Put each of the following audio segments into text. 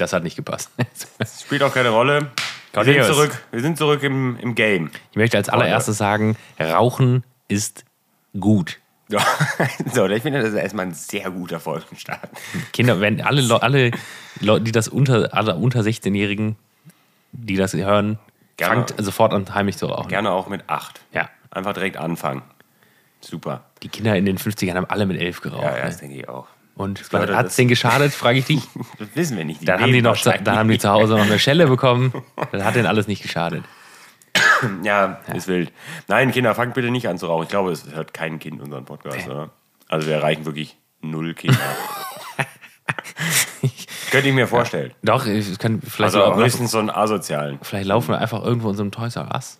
Das hat nicht gepasst. Das spielt auch keine Rolle. Wir sind zurück, wir sind zurück im, im Game. Ich möchte als allererstes sagen, Rauchen ist gut. Ja. So, ich finde, das ist erstmal ein sehr guter Folgenstart. Kinder, wenn alle, Le alle Leute, die das unter, alle unter 16-Jährigen, die das hören, Gerne. fangt sofort an, heimlich zu rauchen. Gerne auch mit acht. Ja. Einfach direkt anfangen. Super. Die Kinder in den 50ern haben alle mit elf geraucht. Ja, ja, das ne? denke ich auch. Und hat es denen geschadet, frage ich dich? Das wissen wir nicht. Dann haben, die noch, dann haben die zu Hause noch eine Schelle bekommen. Das hat denen alles nicht geschadet. Ja, ist wild. Nein, Kinder, fangt bitte nicht an zu rauchen. Ich glaube, es hört kein Kind unseren Podcast, oder? Also wir erreichen wirklich null Kinder. Könnte ich mir vorstellen. Doch, ich kann vielleicht, Also auch, höchstens so einen asozialen. vielleicht laufen wir einfach irgendwo in so einem Toys R Us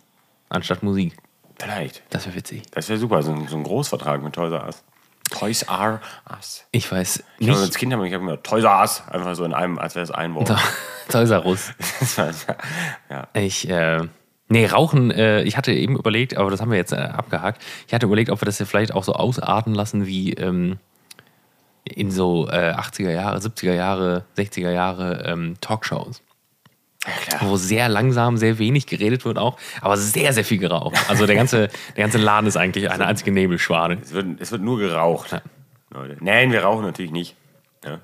anstatt Musik. Vielleicht. Das wäre witzig. Das wäre super, so ein, so ein Großvertrag mit Toys R Us. Toys R Us. Ich weiß Ich habe als nicht. Kind habe ich hab immer Toys R Us einfach so in einem, als wäre es ein Wort. Toys R Us. Ja. Ich, äh, nee, Rauchen, äh, ich hatte eben überlegt, aber das haben wir jetzt äh, abgehakt. Ich hatte überlegt, ob wir das ja vielleicht auch so ausarten lassen wie ähm, in so äh, 80er Jahre, 70er Jahre, 60er Jahre ähm, Talkshows. Wo sehr langsam, sehr wenig geredet wird auch, aber sehr, sehr viel geraucht. Also der ganze, der ganze Laden ist eigentlich eine einzige Nebelschwade. Es, wird, es wird nur geraucht. Leute. Nein, wir rauchen natürlich nicht. Ja?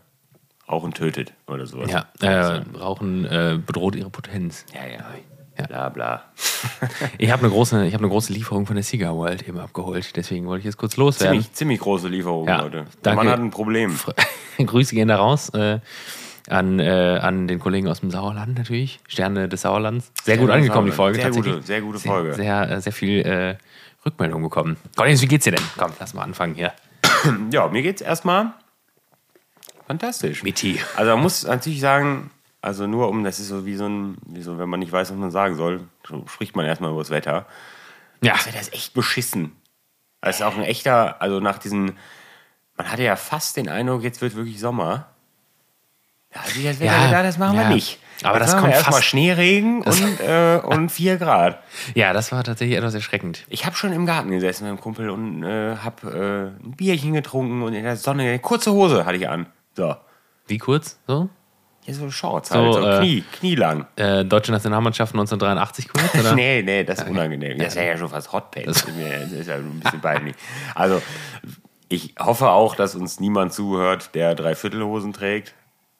Rauchen tötet oder sowas. Ja, äh, Rauchen äh, bedroht ihre Potenz. ja, ja. Ja. Bla bla. Ich habe eine große, ich habe eine große Lieferung von der Cigar World eben abgeholt, deswegen wollte ich jetzt kurz loswerden. Ziemlich, ziemlich große Lieferung, Ja, Leute. Der. Mann hat ein Problem. Grüße gehen da raus äh, an, äh, an den Kollegen aus dem Sauerland natürlich. Sterne des Sauerlands. Sehr gut Sterne des angekommen, die Sauerlands. Folge. Sehr tatsächlich. gute- sehr gute Sehr- Folge. Sehr, äh, sehr viel äh, Rückmeldung bekommen. Cornelius, wie geht's dir denn? Komm, lass mal anfangen hier. Ja, mir geht's erstmal fantastisch. Miti. Also man muss natürlich sagen, also nur um, das ist so wie so ein, wie so, wenn man nicht weiß, was man sagen soll, so spricht man erstmal über das Wetter. Ja, Das Wetter ist echt beschissen. Das ist auch ein echter, also nach diesen, man hatte ja fast den Eindruck, jetzt wird wirklich Sommer. Ja, also das Wetter, Ja, da, das machen ja. wir nicht. Aber Jetzt das kommt erstmal Schneeregen und, äh, und 4 Grad. ja, das war tatsächlich etwas erschreckend. Ich habe schon im Garten gesessen mit einem Kumpel und äh, habe äh, ein Bierchen getrunken und in der Sonne, kurze Hose hatte ich an. So. Wie kurz? So? Hier so Shorts halt, So, so, äh, Knie, knielang. Äh, Deutsche Nationalmannschaft 1983 kurz, oder? Nee, nee, das ist unangenehm. Das wäre ja schon fast Hotpants. Das ist ja ein bisschen peinlich. Also, ich hoffe auch, dass uns niemand zuhört, der Dreiviertelhosen trägt.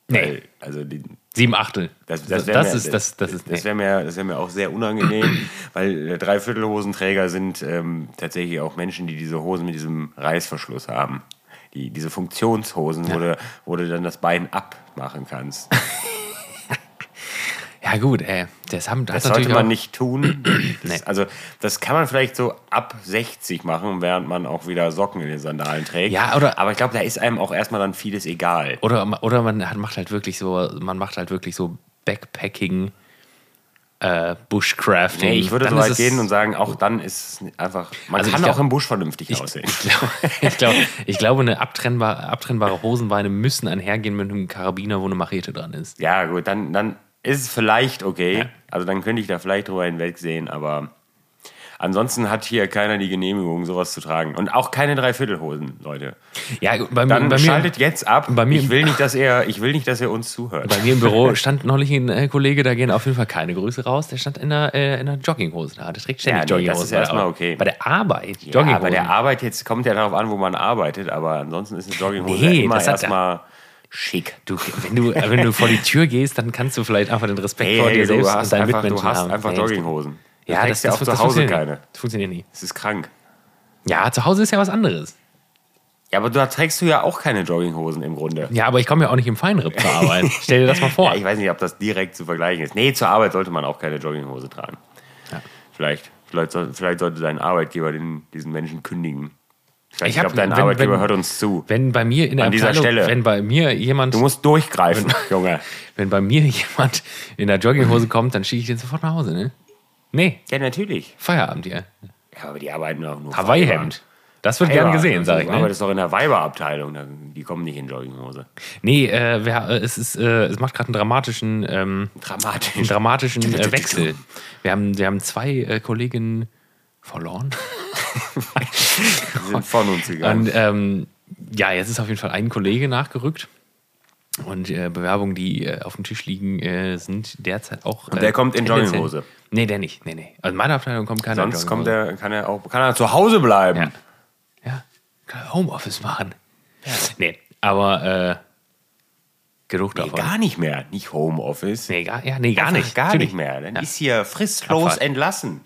Nee. Also, die, Sieben Achtel. das, das, das, wär mir, ist, das, das ist, das wäre mir, das wär mir auch sehr unangenehm, weil äh, Dreiviertelhosenträger sind ähm, tatsächlich auch Menschen, die diese Hosen mit diesem Reißverschluss haben. Die, diese Funktionshosen, wo, du, wo du dann das Bein abmachen kannst. ja gut, ey. Das, haben, das, Das sollte man nicht tun. Das, Nee. Also, das kann man vielleicht so ab 60 machen, während man auch wieder Socken in den Sandalen trägt. Ja, oder- Aber ich glaube, da ist einem auch erstmal dann vieles egal. Oder, oder man hat, macht halt wirklich so, man macht halt wirklich so Backpacking, äh, Bushcrafting. Nee, ich würde Dann so weit gehen und sagen, auch dann ist es einfach. Man Also kann glaub- auch im Busch vernünftig Ich, aussehen. ich, glaube, ich, glaube, ich glaube, eine abtrennbare, abtrennbare Hosenbeine müssen einhergehen mit einem Karabiner, wo eine Machete dran ist. Ja, gut, dann, dann ist es vielleicht okay. Ja. Also dann könnte ich da vielleicht drüber hinwegsehen, aber ansonsten hat hier keiner die Genehmigung, sowas zu tragen. Und auch keine Dreiviertelhosen, Leute. Ja, bei, mir- Dann bei, mir, schaltet jetzt ab. bei mir- ich, will nicht, dass er, ich will nicht, dass er uns zuhört. bei mir im Büro stand neulich ein äh, Kollege, da gehen auf jeden Fall keine Grüße raus. Der stand in einer, äh, in einer Jogginghose da. Der trägt ständig Ja, Jogginghose. das ist erstmal okay. Bei der Arbeit, Ja, Jogginghose. bei der Arbeit jetzt kommt ja darauf an, wo man arbeitet, aber ansonsten ist eine Jogginghose Nee, ja immer erstmal schick. Du, wenn, du, wenn du vor die Tür gehst, dann kannst du vielleicht einfach den Respekt vor dir du selbst hast und deinen einfach, du Mitmenschen hast haben. einfach Nee, Jogginghosen. Du Ja, das, trägst ja auch das, zu Hause keine. Das funktioniert nie. Das ist krank. Ja, zu Hause ist ja was anderes. Ja, aber da trägst du ja auch keine Jogginghosen im Grunde. Ja, aber ich komme ja auch nicht im Feinripp zur Arbeit. Stell dir das mal vor. Ja, ich weiß nicht, ob das direkt zu vergleichen ist. Nee, zur Arbeit sollte man auch keine Jogginghose tragen. Ja. Vielleicht, vielleicht, vielleicht sollte dein Arbeitgeber den, diesen Menschen kündigen. Ich Ich ob dein wenn- Arbeitgeber wenn- hört uns zu. wenn bei mir in der An dieser Abteilung, Stelle. wenn bei mir jemand, Du musst durchgreifen, Junge. wenn bei mir jemand in der Jogginghose kommt, dann schicke ich den sofort nach Hause, ne? Nee, Ja, natürlich. Feierabend hier. Ja, aber die arbeiten auch nur Hawaii-Hemd. Das wird Weiber. gern gesehen, sag ich. Aber Ne? das ist doch in der Weiberabteilung. Die kommen nicht in Jogginghose. Nee, äh, wer, äh, es, ist, äh, es macht gerade einen dramatischen, ähm, einen Dramatisch. dramatischen äh, Wechsel. Wir haben, wir haben zwei äh, Kolleginnen verloren. Sind von uns gegangen. Und ähm, ja, jetzt ist auf jeden Fall ein Kollege nachgerückt. Und äh, Bewerbungen, die äh, auf dem Tisch liegen, äh, sind derzeit auch. Und der äh, kommt in Jogginghose. Nee, der nicht. Nee, nee. Also in meiner Abteilung kommt keiner in Sonst kommt Jogginghose. er, kann er auch kann er zu Hause bleiben. Ja. Ja. Kann er Homeoffice machen. Nee, aber äh, genug Nee, davon. gar nicht mehr. Nicht Homeoffice. Nee, gar, ja, nee, gar Einfach nicht. Gar Natürlich. nicht mehr. Dann Ja. ist hier fristlos Abfahrt. entlassen.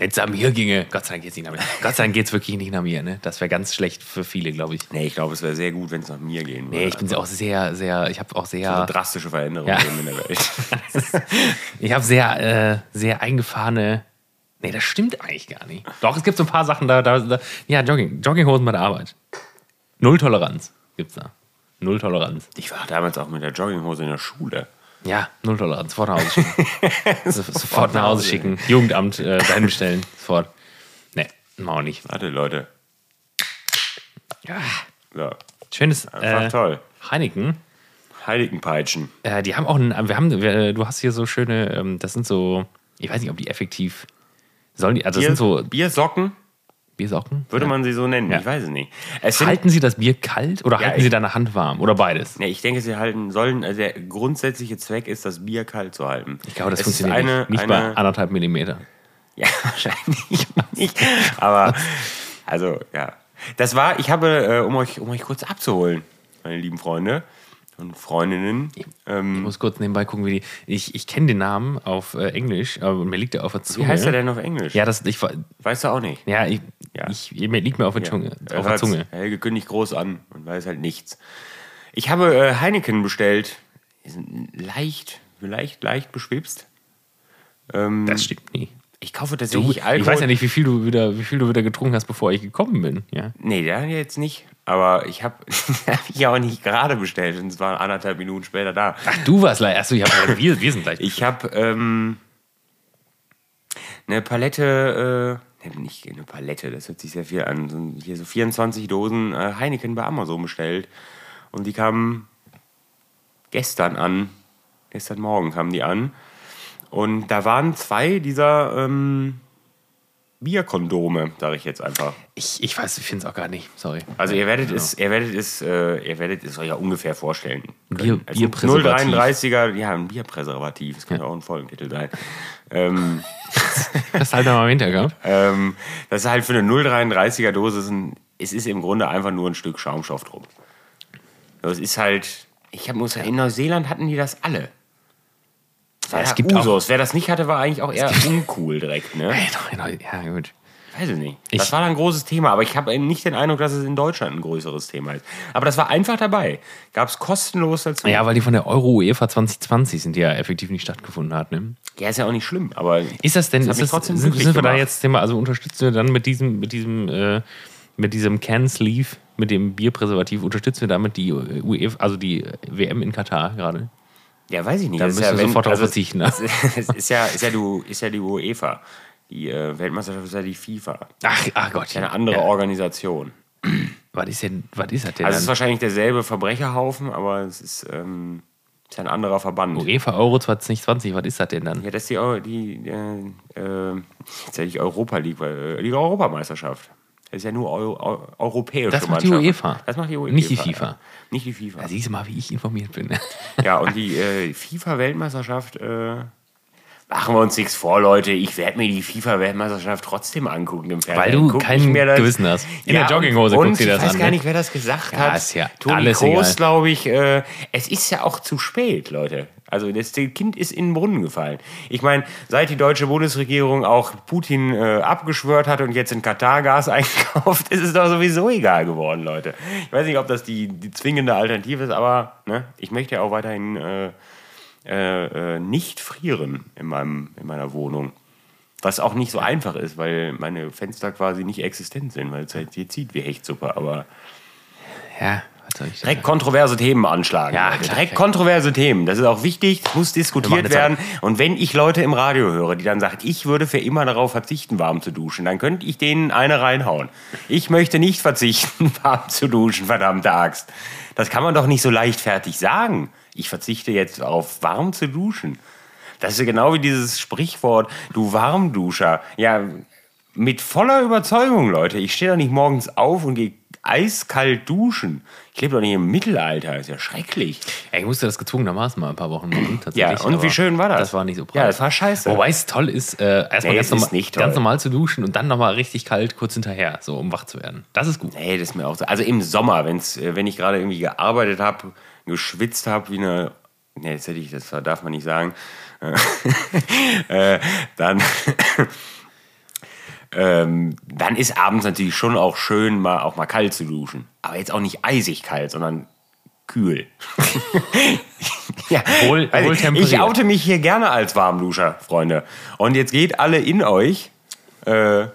Wenn es nach mir ginge, Gott sei Dank geht's nicht nach mir. Gott sei Dank geht's wirklich nicht nach mir, ne? Das wäre ganz schlecht für viele, glaube ich. Nee, ich glaube, es wäre sehr gut, wenn es nach mir gehen würde. Nee, ich bin auch sehr, sehr, ich habe auch so sehr, drastische Veränderungen Ja. in der Welt. ich habe sehr, äh, sehr eingefahrene. Nee, das stimmt eigentlich gar nicht. Doch, es gibt so ein paar Sachen da, da, da ja, Jogging, Jogginghosen bei der Arbeit. Null Toleranz gibt's da. Null Toleranz. Ich war damals auch mit der Jogginghose in der Schule. Ja, null Toleranz. Sofort nach Hause schicken. So- sofort nach Hause schicken. Jugendamt äh, dahin bestellen. Sofort. Nee, machen wir nicht. Warte, Leute. Ja. So. Schönes Einfach äh, toll. Heineken. Heiligenpeitschen. Äh, die haben auch einen, wir haben, wir, du hast hier so schöne, ähm, das sind so, ich weiß nicht, ob die effektiv, sollen die, also das Bier, sind so Biersocken, Biersocken. würde ja. man sie so nennen. Ja. Ich weiß es nicht. Es sind, Halten Sie das Bier kalt oder Ja, halten Sie deine Hand warm oder beides? nee, ich denke, sie halten sollen. Also der grundsätzliche Zweck ist, das Bier kalt zu halten. Ich glaube, das Es funktioniert eine, nicht, nicht eine, bei anderthalb Millimeter. Ja, wahrscheinlich nicht. Aber, also, ja. Das war, ich habe, äh, um, euch, um euch kurz abzuholen, meine lieben Freunde und Freundinnen. Ich Ähm, muss kurz nebenbei gucken, wie die. Ich, ich kenne den Namen auf äh, Englisch, aber mir liegt der auf der Zunge. wie heißt er denn auf Englisch? Ja, das, ich, Weißt du auch nicht. ja, ich, Ja. Ich, mir liegt mir auf der, Zunge, Er auf der Zunge. Helge kündigt groß an und weiß halt nichts. Ich habe äh, Heineken bestellt. Die sind leicht, leicht, leicht beschwipst. Ähm, Das stimmt nie. Ich kaufe Du, tatsächlich ich Alkohol. weiß ja nicht, wie viel, du wieder, wie viel du wieder getrunken hast, bevor ich gekommen bin. Ja. Nee, der jetzt nicht. Aber ich habe hab ich auch nicht gerade bestellt. Und es waren anderthalb Minuten später da. Ach, du warst gleich. Achso, ich hab, wir, wir sind gleich. Ich habe ähm, eine Palette, äh, nicht eine Palette, das hört sich sehr viel an. Hier so 24 Dosen äh, Heineken bei Amazon bestellt. Und die kamen gestern an. Gestern Morgen kamen die an. Und da waren zwei dieser ähm, Bierkondome, sage ich jetzt einfach. ich, ich weiß, ich finde es auch gar nicht. Sorry. Also ihr werdet es, ihr werdet es, äh, ihr werdet es euch ja ungefähr vorstellen. Bier-. Es Bierpräservativ. sind 0,33er, ja, ein Bierpräservativ, das könnte auch ein Folgentitel sein. ähm, Das halt mal im Hinterkopf. ähm, das ist halt für eine 0,33er Dose, ein, es ist im Grunde einfach nur ein Stück Schaumstoff drum. Das ist halt, ich hab, muss in Neuseeland hatten die das alle. Ja, es gibt auch- Usos. Wer das nicht hatte, war eigentlich auch eher uncool direkt, ne? Genau, Ja, gut. Weiß ich nicht. Ich- das war dann ein großes Thema, aber ich habe eben nicht den Eindruck, dass es in Deutschland ein größeres Thema ist. Aber das war einfach dabei. Gab es kostenlos dazu. Ja, weil die von der Euro-UEFA 2020 sind, die ja effektiv nicht stattgefunden hat. Ne? Ja, ist ja auch nicht schlimm, aber Ist das denn, Das ist das, trotzdem sind, sind wir da jetzt Thema, also unterstützen wir dann mit diesem, mit diesem, äh, mit diesem Can Sleeve, mit dem Bierpräservativ, unterstützen wir damit die UEFA, also die WM in Katar gerade? Ja, weiß ich nicht. Da Das ist müssen ja, wir sofort drauf also, verzichten, ne? Es es ist ja, ist ja, du, ist ja die UEFA. Die äh, Weltmeisterschaft ist ja die FIFA. Ach, ach Gott. Eine andere Ja. Organisation. Was ist denn, was ist das denn Also es ist wahrscheinlich derselbe Verbrecherhaufen, aber es ist, ähm, ist ja ein anderer Verband. UEFA Euro 2020, was ist das denn dann? Ja, das ist die, die äh, äh, jetzt hätte ich Europa League, weil, äh, die Europameisterschaft. Das ist ja nur Eu Eu europäische Das macht die. UEFA. Das macht die UEFA. Nicht die FIFA. Ja. Nicht die FIFA. Da siehst du mal, wie ich informiert bin. Ja, und die äh, FIFA-Weltmeisterschaft, äh, machen wir uns nichts vor, Leute. Ich werde mir die FIFA-Weltmeisterschaft trotzdem angucken im Fernsehen. Weil du Guck kein mir das- Gewissen hast. In ja, der Jogginghose und, guckst du das Ich weiß an, gar ne? nicht, wer das gesagt Ja, hat. ist ja Toni alles egal. glaube ich. Äh, es ist ja auch zu spät, Leute. Also das Kind ist in den Brunnen gefallen. Ich meine, seit die deutsche Bundesregierung auch Putin äh, abgeschwört hat und jetzt in Katar Gas einkauft, ist es doch sowieso egal geworden, Leute. Ich weiß nicht, ob das die, die zwingende Alternative ist, aber ne, ich möchte ja auch weiterhin äh, äh, äh, nicht frieren in, meinem, in meiner Wohnung. Was auch nicht so einfach ist, weil meine Fenster quasi nicht existent sind, weil es halt hier zieht wie Hechtsuppe. Aber ja, direkt kontroverse Themen anschlagen. Ja, Leute. direkt kontroverse Themen. Das ist auch wichtig, muss Wir machen diskutiert werden. Und wenn ich Leute im Radio höre, die dann sagen, ich würde für immer darauf verzichten, warm zu duschen, dann könnte ich denen eine reinhauen. Ich möchte nicht verzichten, warm zu duschen, verdammte Axt. Das kann man doch nicht so leichtfertig sagen. Ich verzichte jetzt auf warm zu duschen. Das ist ja genau wie dieses Sprichwort, du Warmduscher. Ja, mit voller Überzeugung, Leute. Ich stehe doch nicht morgens auf und gehe eiskalt duschen. Ich lebe doch nicht im Mittelalter, ist ja schrecklich. Ja, ich musste das gezwungenermaßen mal ein paar Wochen machen. Ja, und wie schön war das? Das war nicht so Ja, das war scheiße. Wobei es toll ist, äh, erstmal Nee, ganz, ist normal, nicht toll. ganz normal zu duschen und dann nochmal richtig kalt kurz hinterher, so um wach zu werden. Das ist gut. Nee, das ist mir auch so. Also im Sommer, wenn's, äh, wenn ich gerade irgendwie gearbeitet habe, geschwitzt habe wie eine. Nee, das hätte ich, das darf man nicht sagen. äh, dann. Ähm, dann ist abends natürlich schon auch schön, mal auch mal kalt zu duschen. Aber jetzt auch nicht eisig kalt, sondern kühl. ja, Wohl- also wohl ich oute mich hier gerne als Warmduscher, Freunde. Und jetzt geht alle in euch, äh,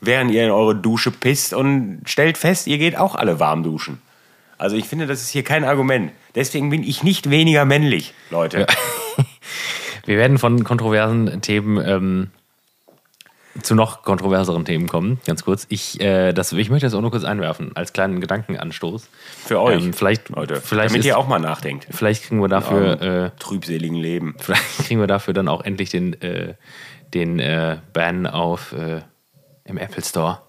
während ihr in eure Dusche pisst und stellt fest, ihr geht auch alle warm duschen. Also ich finde, das ist hier kein Argument. Deswegen bin ich nicht weniger männlich, Leute. Wir werden von kontroversen Themen ähm, zu noch kontroverseren Themen kommen, ganz kurz. Ich, äh, das, ich möchte das auch nur kurz einwerfen, als kleinen Gedankenanstoß. Für euch, Ähm, vielleicht, Leute. vielleicht, damit ist, ihr auch mal nachdenkt. vielleicht kriegen wir dafür, äh, Trübseligen Leben. vielleicht kriegen wir dafür dann auch endlich den, äh, den äh, Ban auf äh, im Apple Store.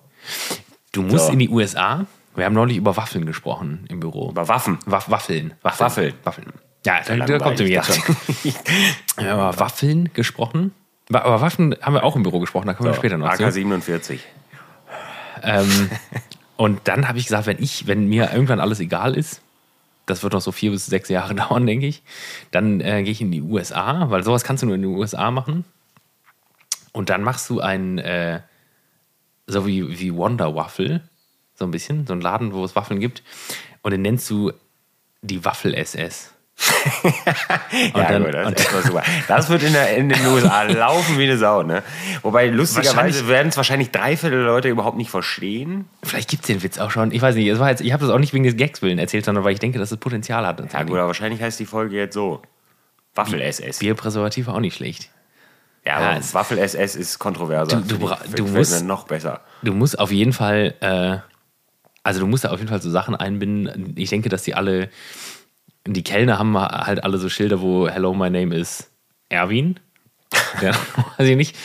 Du musst So. in die USA. Wir haben neulich über Waffeln gesprochen im Büro. Über Waffen. Waff, Waffeln. Waffeln. Waffeln. Waffeln. Ja, da, da kommt er jetzt schon. Wir haben über Waffeln gesprochen. Aber Waffen haben wir auch im Büro gesprochen, da kommen wir später noch zu. AK-47. Ähm, und dann habe ich gesagt, wenn ich, wenn mir irgendwann alles egal ist, das wird noch so vier bis sechs Jahre dauern, denke ich, dann äh, gehe ich in die USA, weil sowas kannst du nur in den USA machen. Und dann machst du ein, äh, so wie, wie Wonder Waffle, so ein bisschen, so ein Laden, wo es Waffeln gibt. Und den nennst du die Waffel-SS. Ja, dann- gut, das, ist echt super. das wird in, der, in den USA laufen wie eine Sau. Ne? Wobei lustigerweise werden es wahrscheinlich drei Viertel der Leute überhaupt nicht verstehen. Vielleicht gibt es den Witz auch schon. Ich weiß nicht, es war jetzt, ich habe das auch nicht wegen des Gags willen erzählt, sondern weil ich denke, dass es Potenzial hat. Ja gut, aber wahrscheinlich heißt die Folge jetzt so. Waffel-SS. Bierpräservativ auch nicht schlecht. Ja, Ja, Waffel-SS ist kontroverser. Du- du ich- du musst- noch besser. Du musst auf jeden Fall, äh, also du musst da auf jeden Fall so Sachen einbinden. Ich denke, dass die alle, die Kellner haben halt alle so Schilder, wo Hello, my name is Erwin. Ja, weiß ich nicht.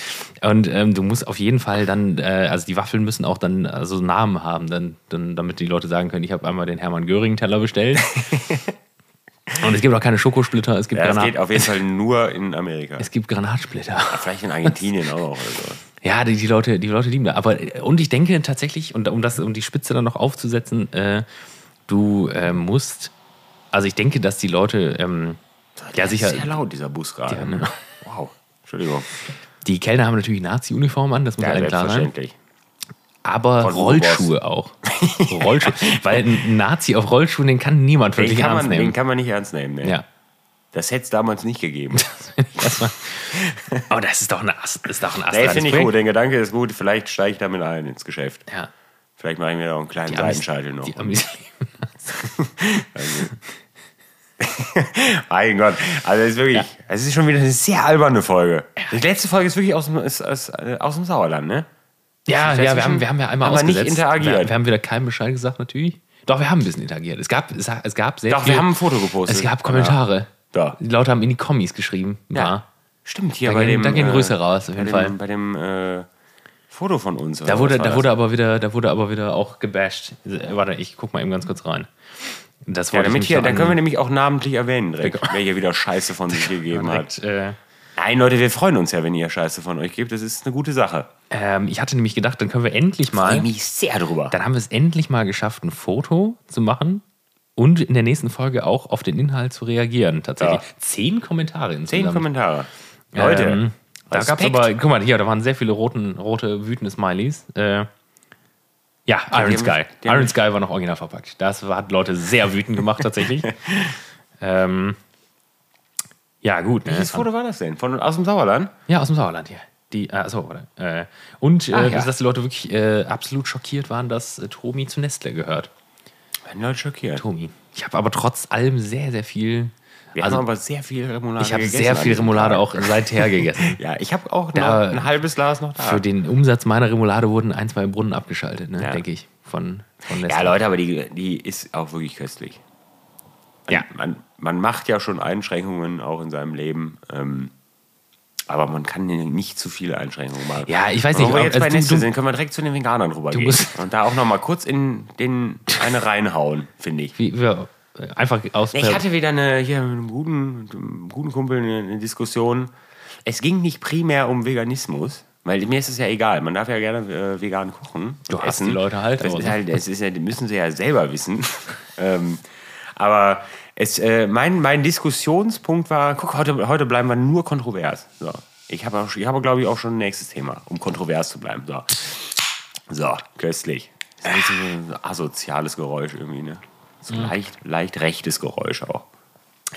Und ähm, du musst auf jeden Fall dann, äh, also die Waffeln müssen auch dann äh, so Namen haben, dann, dann, damit die Leute sagen können, ich habe einmal den Hermann Göring-Teller bestellt. Und es gibt auch keine Schokosplitter, es gibt, Ja, das Granat geht auf jeden Fall nur in Amerika. es gibt Granatsplitter. Vielleicht in Argentinien auch noch. Oder so. Ja, die, die, Leute, die Leute lieben das. Aber äh, und ich denke tatsächlich, und um das, um die Spitze dann noch aufzusetzen, äh, du äh, musst, also ich denke, dass die Leute, ähm, ja sicher, Sehr laut, dieser Bus gerade. Ja, ne? Wow. Entschuldigung. die Kellner haben natürlich Nazi-Uniform an, das muss Ja, allen klar sein. selbstverständlich. Aber Von Rollschuhe auch. Rollschuhe. Weil ein Nazi auf Rollschuhen, den kann niemand Den wirklich kann, ernst man, den nehmen. kann man nicht ernst nehmen. Ne? Ja. Das hätte es damals nicht gegeben. Das war, oh, das ist doch, eine, Ast- ist doch ein nee, finde ich gut. Der Gedanke ist gut. Vielleicht steige ich damit ein ins Geschäft. Ja. Vielleicht mache ich mir da auch einen kleinen Seitenscheitel noch. die Amis Mein Gott. Also, es ist wirklich, Ja. es ist schon wieder eine sehr alberne Folge. Die letzte Folge ist wirklich aus dem, ist, ist, äh, aus dem Sauerland, ne? Ja, ja wir, haben, wir haben ja einmal haben wir nicht ausgesetzt. interagiert. Wir, wir haben wieder keinen Bescheid gesagt, natürlich. Doch, wir haben ein bisschen interagiert. Es gab, es, es gab sehr Doch, viel, wir haben ein Foto gepostet. Es gab Kommentare. Da. Die Leute haben in die Kommis geschrieben. Ja. Ja. Stimmt, hier Da bei gehen- dem. da gehen äh, Grüße raus, auf bei jeden dem, Fall. Bei dem äh, Foto von uns. Da wurde, da das? wurde aber wieder, da wurde aber wieder auch gebasht. Äh, Warte, ich guck mal eben ganz kurz rein. Das Ja, damit ich hier, dann können wir nämlich auch namentlich erwähnen, direkt, wer hier wieder Scheiße von sich gegeben hat. äh, Nein, Leute, wir freuen uns ja, wenn ihr Scheiße von euch gebt. Das ist eine gute Sache. ähm, ich hatte nämlich gedacht, dann können wir endlich Freue mal, mich sehr drüber. dann haben wir es endlich mal geschafft, ein Foto zu machen und in der nächsten Folge auch auf den Inhalt zu reagieren. Tatsächlich. Ja. Zehn Kommentare Zehn insgesamt. Kommentare. Leute, Ähm, da gab es aber, guck mal, hier, da waren sehr viele roten, rote, wütende Smileys. Äh, ja, Iron die Sky. die Iron Sky war noch original verpackt. Das hat Leute sehr wütend gemacht, tatsächlich. ähm, ja, gut. Ne? Welches Foto war das denn? Von, aus dem Sauerland? Ja, aus dem Sauerland hier. Die, äh, achso. Äh, und äh, Ach, ja. dass die Leute wirklich äh, absolut schockiert waren, dass äh, Tomi zu Nestle gehört. Werden Leute schockiert. Tomi. Ich habe aber trotz allem sehr, sehr viel. Wir also, haben aber sehr viel Remoulade ich habe sehr viel Remoulade auch seither gegessen. Ja, ich habe auch noch Da- ein halbes Glas noch da. Für den Umsatz meiner Remoulade wurden ein, zwei Brunnen abgeschaltet, ne, Ja. denke ich. Von, von ja, Leute, aber die, die ist auch wirklich köstlich. Man, Ja. Man, man macht ja schon Einschränkungen auch in seinem Leben. Ähm, Aber man kann nicht zu viele Einschränkungen machen. Ja, ich weiß nicht, Wo wir ob- jetzt also bei du- Nestle du- sind, können wir direkt zu den Veganern rübergehen. Und da auch noch mal kurz in den eine reinhauen, finde ich. Wie, äh, einfach aus. Ich hatte wieder eine, hier mit einem guten, mit einem guten Kumpel eine, eine Diskussion. Es ging nicht primär um Veganismus, weil mir ist es ja egal. Man darf ja gerne äh, vegan kochen. Du hast essen. die Leute halt, Das ist halt, das ist ja, müssen sie ja selber wissen. ähm, aber es, äh, mein, mein Diskussionspunkt war, guck, heute, heute bleiben wir nur kontrovers. So. Ich habe, ich habe glaube ich, auch schon ein nächstes Thema, um kontrovers zu bleiben. So, so köstlich. Das ist ein asoziales Geräusch irgendwie, ne? So leicht, leicht rechtes Geräusch auch.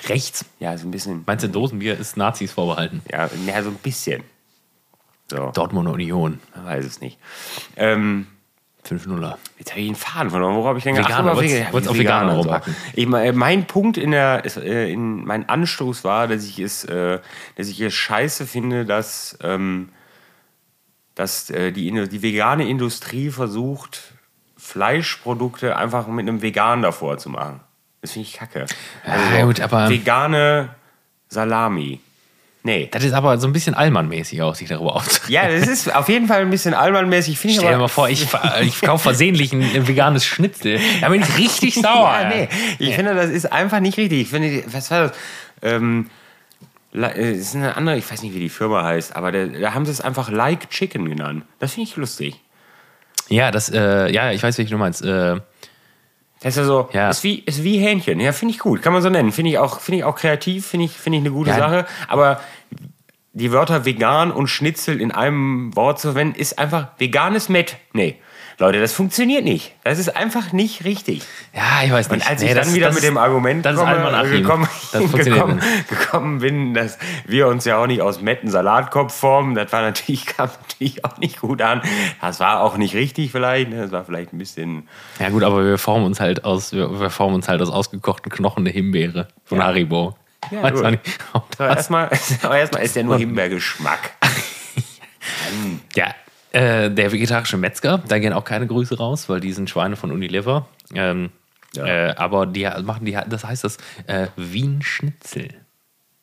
rechts. Ja, so ein bisschen. Meinst du, Dosenbier ist Nazis vorbehalten? Ja, ja so ein bisschen. So, Dortmunder Union. man weiß es nicht. Ähm, 5-0er. jetzt habe ich den Faden verloren. Worauf habe ich denn Veganer, Ach, Veganer. wolltest auf Veganer, Veganer rumhacken. Ich, mein, mein Punkt in der, äh, in, mein Anstoß war, dass ich es, äh, dass ich es scheiße finde, dass, ähm, dass äh, die, die vegane Industrie versucht, Fleischprodukte einfach mit einem Vegan davor zu machen. Das finde ich kacke. Also Ja, gut, aber- vegane Salami. Nee. Das ist aber so ein bisschen Allmann-mäßig aus, sich darüber aufzuregen. Ja, das ist auf jeden Fall ein bisschen allmannmäßig. Stell dir mal vor, ich, ich kaufe versehentlich ein, ein veganes Schnitzel. Da bin ich richtig sauer. Ja, nee. Ich finde, das ist einfach nicht richtig. Ich finde, was war das? Ähm, äh, es ist eine andere, ich weiß nicht, wie die Firma heißt, aber da, da haben sie es einfach Like Chicken genannt. Das finde ich lustig. Ja, das, äh, ja, ich weiß, welche du meinst. Äh, Das ist ja so, Ja. Ist, wie, ist wie Hähnchen. Ja, finde ich gut. Kann man so nennen. Finde ich auch, finde ich auch kreativ, finde ich, finde ich eine gute Ja. Sache. Aber die Wörter vegan und Schnitzel in einem Wort zu verwenden, ist einfach veganes Met. Nee. Leute, das funktioniert nicht. Das ist einfach nicht richtig. ja, ich weiß Und nicht. als Nee, ich dann das- wieder das mit dem Argument das komme, gekommen, gekommen, gekommen bin, dass wir uns ja auch nicht aus Metten Salatkopf formen, das war natürlich, kam natürlich auch nicht gut an. Das war auch nicht richtig vielleicht, ne? das war vielleicht ein bisschen... Ja gut, aber wir formen uns halt aus, wir, formen uns halt aus ausgekochten Knochen der Himbeere von Ja. Haribo. Ja, Weiß gut. nicht, erstmal, aber erstmal ist ja nur Himbeergeschmack. Ja, äh, der vegetarische Metzger, da gehen auch keine Grüße raus, weil die sind Schweine von Unilever. Ähm, Ja. äh, aber die machen die, das heißt das äh, Wien Schnitzel.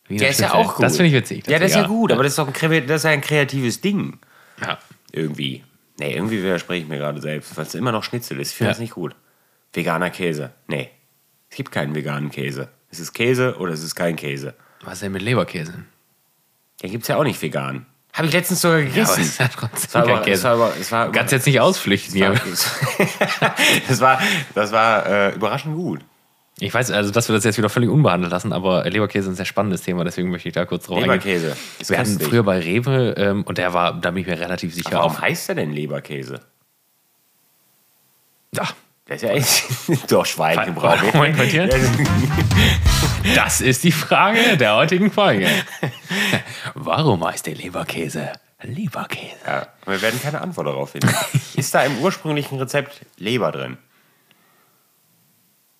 Wiener Der ist ja auch gut. Das finde ich witzig. Ja, das ist ja egal. gut, aber das ist doch ein, das ist ja ein kreatives Ding. Ja. Irgendwie. Nee, irgendwie widerspreche ich mir gerade selbst, weil es immer noch Schnitzel ist. Ich finde Ja. das nicht gut. Veganer Käse. Nee. Es gibt keinen veganen Käse. Es ist Käse oder es ist kein Käse. Was denn mit Leberkäse? Der gibt es ja auch nicht vegan. Habe ich letztens sogar Ja, aber gegessen. es ja Es trotzdem war aber, es war aber, es war, Kannst jetzt nicht ausflüchten hier. das war, das war äh, überraschend gut. Ich weiß, also dass wir das jetzt wieder völlig unbehandelt lassen, aber Leberkäse ist ein sehr spannendes Thema, deswegen möchte ich da kurz drauf eingehen. Leberkäse. Ist Wir hatten früher bei Rewe ähm, und der war, da bin ich mir relativ sicher Warum auf. heißt der denn Leberkäse? Ja, Der ist ja echt doch. Moment, Moment, hier. das ist die Frage der heutigen Folge. Warum heißt der Leberkäse Leberkäse? Ja, wir werden keine Antwort darauf finden. Ist da im ursprünglichen Rezept Leber drin?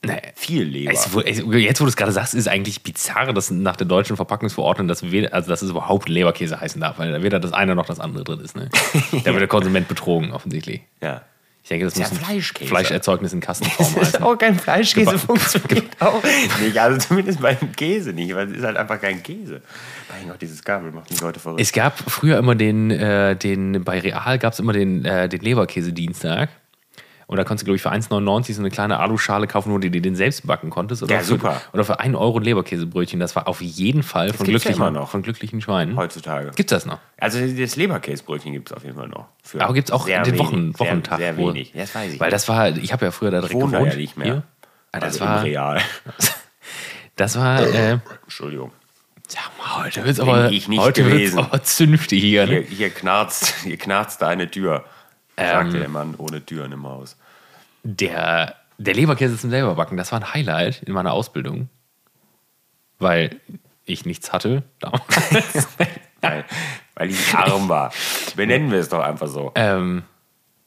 Nee. Viel Leber. Es, jetzt, wo du es gerade sagst, ist es eigentlich bizarr, dass nach der deutschen Verpackungsverordnung, dass, weder, also dass es überhaupt Leberkäse heißen darf, weil da weder das eine noch das andere drin ist. Ne? Da wird der Konsument betrogen, offensichtlich. ja. Ich denke, das Ist ja Fleischkäse. Fleischerzeugnis in Kastenform Das ist auch kein Fleischkäse, funktioniert auch nicht. Also zumindest beim Käse nicht, weil es ist halt einfach kein Käse. Mein Gott, dieses Gabel macht mich heute verrückt. Es gab früher immer den, äh, den bei Real gab es immer den, äh, den Leberkäse-Dienstag. Und da konntest du, glaube ich, für 1,99 so eine kleine Aluschale kaufen, wo du dir den selbst backen konntest. Oder Ja, für, super. Oder für 1 Euro ein Leberkäsebrötchen. Das war auf jeden Fall von ja glücklichen, immer noch. von glücklichen Schweinen. heutzutage. Gibt's das noch? Also das Leberkäsebrötchen gibt es auf jeden Fall noch. Aber gibt es auch den wenig, Wochen, Wochentag? Sehr, wenig. Ja, Das weiß ich Weil nicht. das war, ich habe ja früher da direkt gewohnt. ja nicht mehr. Hier. Ah, das also war, im Real. das war, äh, Entschuldigung. mal, heute wird's aber, ich nicht heute wird's gewesen. aber zünftig hier. Hier, Ne? hier, knarzt, hier knarzt da eine Tür. Ähm. Sagte der Mann ohne Türen im Haus. Der, der Leberkäse zum selberbacken, das war ein Highlight in meiner Ausbildung. Weil ich nichts hatte damals. Weil, weil ich arm war. Benennen wir es doch einfach so. ähm,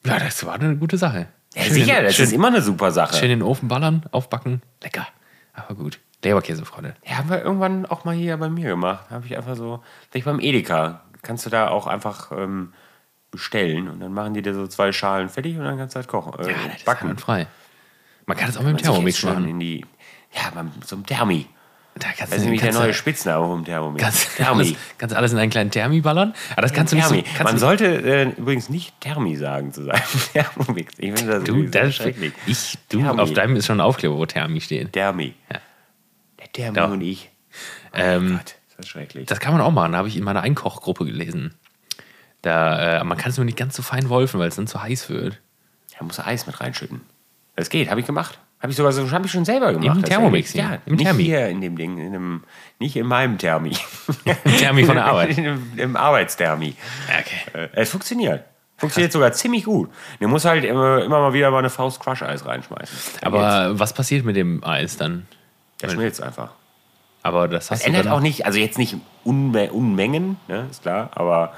ja, das war eine gute Sache. Ja, sicher, das schön, ist immer eine super Sache. schön in den Ofen ballern, aufbacken. Lecker. Aber gut. Leberkäse, Freunde. Ja, haben wir irgendwann auch mal hier bei mir gemacht. Habe ich einfach so, vielleicht beim Edeka, kannst du da auch einfach ähm, bestellen und dann machen die dir so zwei Schalen fertig und dann kannst du halt kochen. Äh, Ja, das ist backen. frei. Man kann das auch mit dem Man Thermomix machen. in die, ja, beim, so einem Thermi. Da kannst Das ist nämlich der neue Spitzname vom Thermomix. Kannst, alles, kannst alles in einen kleinen Thermi ballern? Aber das kannst du nicht so. Thermi. Kannst Man du, sollte äh, übrigens nicht Thermi sagen zu seinem Thermomix. Ich finde das du, das, schrecklich. ich, du, Thermi. auf deinem ist schon ein Aufkleber, wo Thermi steht. Thermi. Ja. Der Thermi Doch. und ich. Ähm, Gott, ist das schrecklich. Das kann man auch machen, habe ich in meiner Einkochgruppe gelesen. Da, äh, man kann es nur nicht ganz so fein wolfen, weil es dann zu heiß wird. Da muss er Eis mit reinschütten. Das geht, habe ich gemacht. Habe ich sogar so, habe ich schon selber gemacht. Im Das Thermomix, ja, ja. Im nicht Thermi. hier in dem Ding, in dem, nicht in meinem Thermi. Thermi von der Arbeit. Dem, Im Arbeitsthermi. Okay. Äh, es funktioniert. Funktioniert sogar ziemlich gut. Du musst halt immer, immer mal wieder mal eine Faust Crush-Eis reinschmeißen. Dann geht's. Aber was passiert mit dem Eis dann? der schmilzt einfach. Aber das du ändert auch nicht, also jetzt nicht Unme Unmengen, ne, ist klar, aber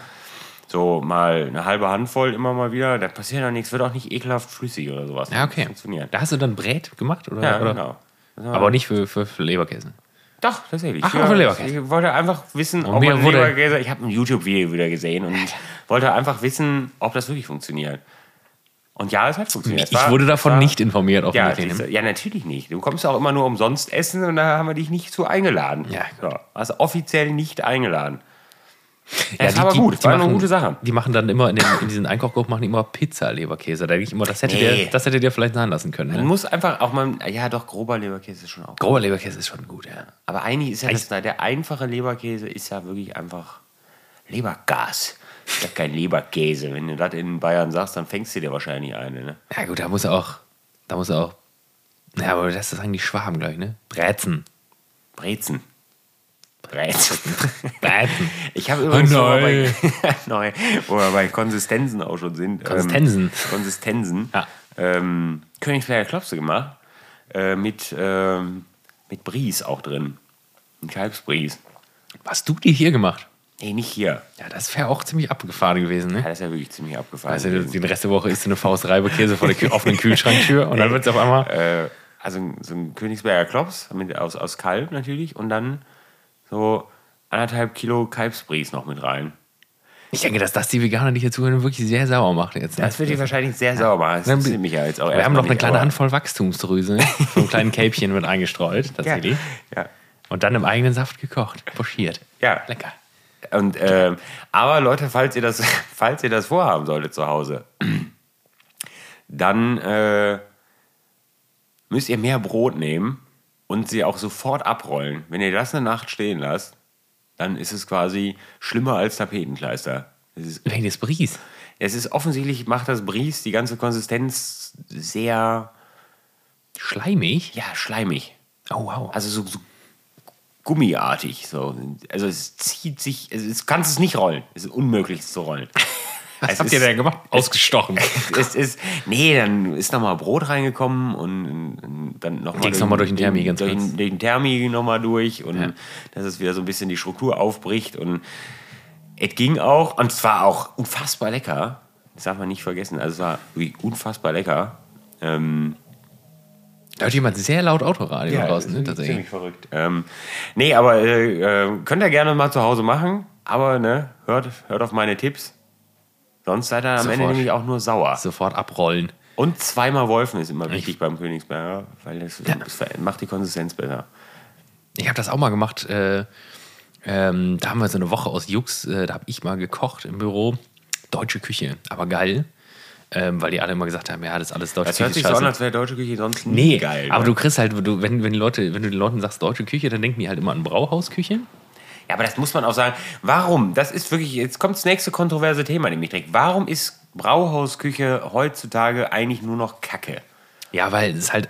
so mal eine halbe Handvoll immer mal wieder, da passiert auch nichts, wird auch nicht ekelhaft flüssig oder sowas. Ja, okay. Funktioniert. Da hast du dann Brät gemacht? Oder, Ja, oder? genau. Aber nicht für, für, für Leberkäse. Doch, tatsächlich. Ach, auch für Leberkäse. Ich wollte einfach wissen, Und ob man Leberkäse, ich habe ein YouTube-Video wieder gesehen und wollte einfach wissen, ob das wirklich funktioniert. Und ja, es hat funktioniert. Es Ich war- wurde davon war- nicht informiert, Ja, offensichtlich. siehste, ne? ja, natürlich nicht. Du kommst auch immer nur umsonst essen und da haben wir dich nicht zu eingeladen. Ja, so, also offiziell nicht eingeladen. Ja, das war aber gut, war eine gute Sache. Die machen dann immer in, den, in diesen Einkochgruppen machen die immer Pizza-Leberkäse. Da denke ich immer, das hätte, Nee. der, das hätte der vielleicht sein lassen können. Man Ne? muss einfach auch mal, ja doch, grober Leberkäse ist schon auch. Grober Leberkäse ist schon gut, ja. Aber eigentlich ist ja das, der einfache Leberkäse ist ja wirklich einfach Lebergas. Ich hab kein Leberkäse. Wenn du das in Bayern sagst, dann fängst du dir wahrscheinlich eine. Ne? Ja gut, da muss er auch, da muss er auch, ja, aber das ist eigentlich Schwaben, glaube ich, ne? Brezen. Brezen. Brezen. Brezen. Ich habe übrigens, Oh bei, neu, wo wir bei Konsistenzen auch schon sind. Konsistenzen. Ähm, Konsistenzen. Ja. Ähm, Königsberger Klopse gemacht. Äh, mit, ähm, mit Bries auch drin. Ein Kalbsbries. Was du die hier gemacht? Nee, nicht hier. Ja, das wäre auch ziemlich abgefahren gewesen, Ja, ne? das ist ja wirklich ziemlich abgefahren. Also gewesen. den Rest der Woche isst du eine Faust Reibekäse vor der offenen Kühlschranktür und dann wird es auf einmal. äh, also so ein Königsberger Klops mit, aus, aus Kalb natürlich und dann so anderthalb Kilo Kalbsbries noch mit rein. Ich denke, dass das die Veganer, die hier zuhören, wirklich sehr sauer macht jetzt. Ne? Das wird die wahrscheinlich sehr sauer machen. Das interessiert mich ja jetzt auch Wir haben noch eine kleine Handvoll Wachstumsdrüse, so ein kleinen Kälbchen mit eingestreut, Ja, tatsächlich. ja, Und dann im eigenen Saft gekocht, pochiert. ja. Lecker. Und, ähm, aber Leute, falls ihr, das, falls ihr das vorhaben solltet zu Hause, dann äh, müsst ihr mehr Brot nehmen und sie auch sofort abrollen. Wenn ihr das eine Nacht stehen lasst, dann ist es quasi schlimmer als Tapetenkleister. Es ist, Wegen des Bries. es ist offensichtlich, macht das Bries die ganze Konsistenz sehr Schleimig? ja, schleimig. Oh, wow. Also so, so gummiartig. So. Also es zieht sich, es, es kannst es nicht rollen. Es ist unmöglich es zu rollen. Was es habt ist- ihr denn gemacht? Ausgestochen. es ist, nee, dann ist nochmal Brot reingekommen und, dann nochmal Ging's noch mal durch den Thermi ganz durch, kurz. durch den Thermi nochmal durch und Ja. dass es wieder so ein bisschen die Struktur aufbricht und es ging auch und es war auch unfassbar lecker. Das darf man nicht vergessen. Also es war unfassbar lecker. Ähm, Da hört jemand sehr laut Autoradio draußen, ne? Tatsächlich. ziemlich verrückt. Ähm, nee, aber äh, äh, könnt ihr gerne mal zu Hause machen, aber ne, hört, hört auf meine Tipps. Sonst seid ihr am Sofort. Ende nämlich auch nur sauer. Sofort abrollen. Und zweimal Wolfen ist immer wichtig beim Königsberger, weil das, das macht die Konsistenz besser. Ich habe das auch mal gemacht. Äh, ähm, da haben wir so eine Woche aus Jux, äh, da habe ich mal gekocht im Büro. Deutsche Küche, aber geil. Ähm, weil die alle immer gesagt haben, ja, das ist alles deutsche Das hört sich Küche. so an, als wäre deutsche Küche sonst Nee, geil. aber ne? du kriegst halt, du, wenn, wenn, Leute, wenn du den Leuten sagst deutsche Küche, dann denken die halt immer an Brauhausküche. Ja, aber das muss man auch sagen. Warum? Das ist wirklich, jetzt kommt das nächste kontroverse Thema, nämlich direkt. Warum ist Brauhausküche heutzutage eigentlich nur noch Kacke? Ja, weil es halt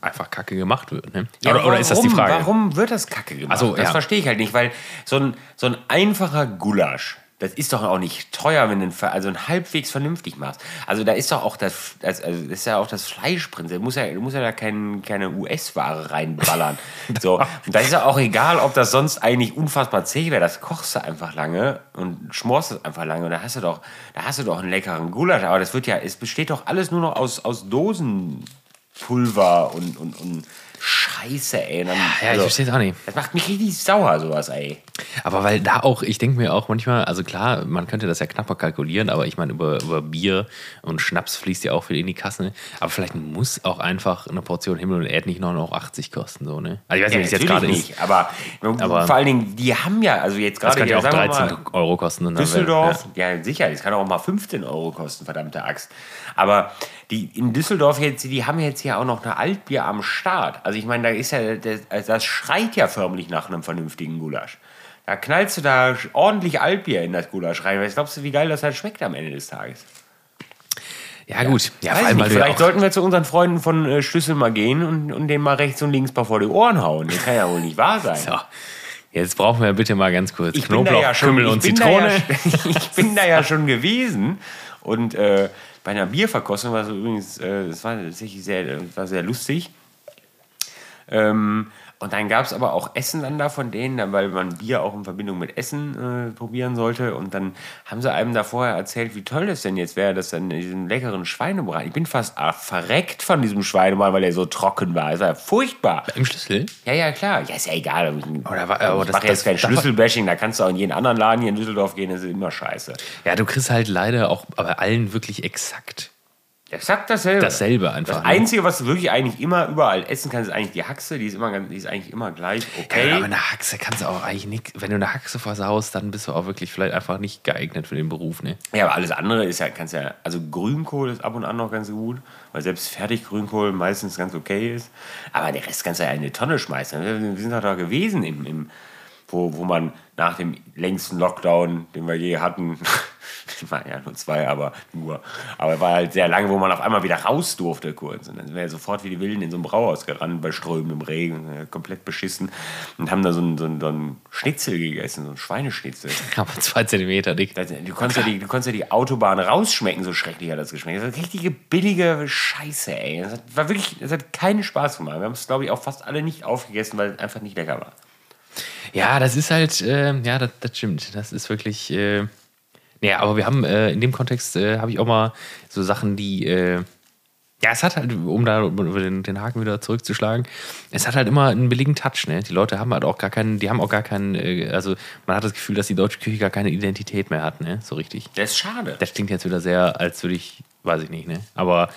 einfach kacke gemacht wird. Ne? Ja, oder, oder ist das die warum- Frage? Warum wird das Kacke gemacht? Ach so, das ja. verstehe ich halt nicht, weil so ein, so ein einfacher Gulasch, das ist doch auch nicht teuer, wenn du einen, also ein halbwegs vernünftig machst. Also da ist doch auch das, das, also das ist ja auch das Fleischprinzip. Du musst ja, du musst ja da kein, keine US-Ware reinballern. so. Und da ist ja auch egal, ob das sonst eigentlich unfassbar zäh wäre. Das kochst du einfach lange und schmorst es einfach lange und da hast du doch, da hast du doch einen leckeren Gulasch. Aber das wird ja, es besteht doch alles nur noch aus, aus Dosenpulver und, und, und Scheiße, ey. Dann, Ja, ich also, verstehe es auch nicht. das macht mich richtig sauer, sowas, ey. Aber weil da auch, ich denke mir auch manchmal, also klar, man könnte das ja knapper kalkulieren, aber ich meine, über, über Bier und Schnaps fließt ja auch wieder in die Kasse. Aber vielleicht muss auch einfach eine Portion Himmel und Erd nicht 9,80 Euro kosten, so, ne? Also ich weiß nicht, wie es jetzt gerade ist. nicht, aber, Aber- vor allen Dingen, die haben ja, also jetzt Das gerade könnte ja auch sagen wir 13 mal, Euro kosten. Düsseldorf, ja. sicher, das kann auch mal 15 Euro kosten, verdammte Axt. Aber die in Düsseldorf jetzt, die haben jetzt ja auch noch eine Altbier am Start. Also ich meine, da ist ja, das, also das schreit ja förmlich nach einem vernünftigen Gulasch. Da knallst du da ordentlich Altbier in das Gulasch rein. Was glaubst du, wie geil das halt schmeckt am Ende des Tages? Ja, gut. Ja, Weiß vor allem, nicht, vielleicht sollten wir zu unseren Freunden von äh, Schlüssel mal gehen und, und dem mal rechts und links mal vor die Ohren hauen. Das kann ja wohl nicht wahr sein. so, jetzt brauchen wir bitte mal ganz kurz ich Knoblauch, ja schon, Kümmel ich und bin Zitrone. Da ja, ich bin da ja schon gewesen und äh, bei einer Bierverkostung war es übrigens, äh, das war tatsächlich sehr, das war sehr lustig. Ähm, und dann gab es aber auch Essen dann da von denen, weil man Bier auch in Verbindung mit Essen äh, probieren sollte. Und dann haben sie einem da vorher erzählt, wie toll das denn jetzt wäre, dass dann in diesem leckeren Schweinebraten. Ich bin fast ah, verreckt von diesem Schweinebraten, weil er so trocken war. Es war furchtbar. Im Schlüssel? Ja, ja, klar. Ja, ist ja egal. Ich, Oder war- aber ich das- mache jetzt kein Schlüsselbashing, da kannst du auch in jeden anderen Laden hier in Düsseldorf gehen, das ist immer scheiße. Ja, du kriegst halt leider auch bei allen wirklich exakt Exakt dasselbe. dasselbe einfach. Das ne? Einzige, was du wirklich eigentlich immer überall essen kannst, ist eigentlich die Haxe. Die ist, immer, die ist eigentlich immer gleich okay. Ja, aber eine Haxe kannst du auch eigentlich nicht. Wenn du eine Haxe versaust, dann bist du auch wirklich vielleicht einfach nicht geeignet für den Beruf, ne? Ja, aber alles andere ist ja, kannst ja, also Grünkohl ist ab und an noch ganz gut, weil selbst Fertiggrünkohl meistens ganz okay ist. Aber der Rest kannst du ja in eine Tonne schmeißen. Wir sind doch da gewesen, im, im, wo, wo man nach dem längsten Lockdown, den wir je hatten, waren ja nur zwei, aber nur, aber war halt sehr lange, wo man auf einmal wieder raus durfte kurz. Und dann sind wir ja sofort wie die Wilden in so ein Brauhaus gerannt bei strömendem Regen, äh, komplett beschissen und haben da so ein, so ein, so ein Schnitzel gegessen, so ein Schweineschnitzel. Aber zwei Zentimeter dick. Du konntest, ja die, du konntest ja die Autobahn rausschmecken, so schrecklich hat das geschmeckt. Das war richtige billige Scheiße, ey. Das hat, war wirklich, das hat keinen Spaß gemacht. Wir haben es, glaube ich, auch fast alle nicht aufgegessen, weil es einfach nicht lecker war. Ja, das ist halt, äh, ja, das, das stimmt. Das ist wirklich. Äh, ja, aber wir haben äh, in dem Kontext äh, habe ich auch mal so Sachen, die. Äh, ja, es hat halt, um da über den, den Haken wieder zurückzuschlagen, es hat halt immer einen billigen Touch, ne? Die Leute haben halt auch gar keinen, die haben auch gar keinen, äh, also man hat das Gefühl, dass die deutsche Küche gar keine Identität mehr hat, ne? So richtig. Das ist schade. Das klingt jetzt wieder sehr, als würde ich, weiß ich nicht, ne? Aber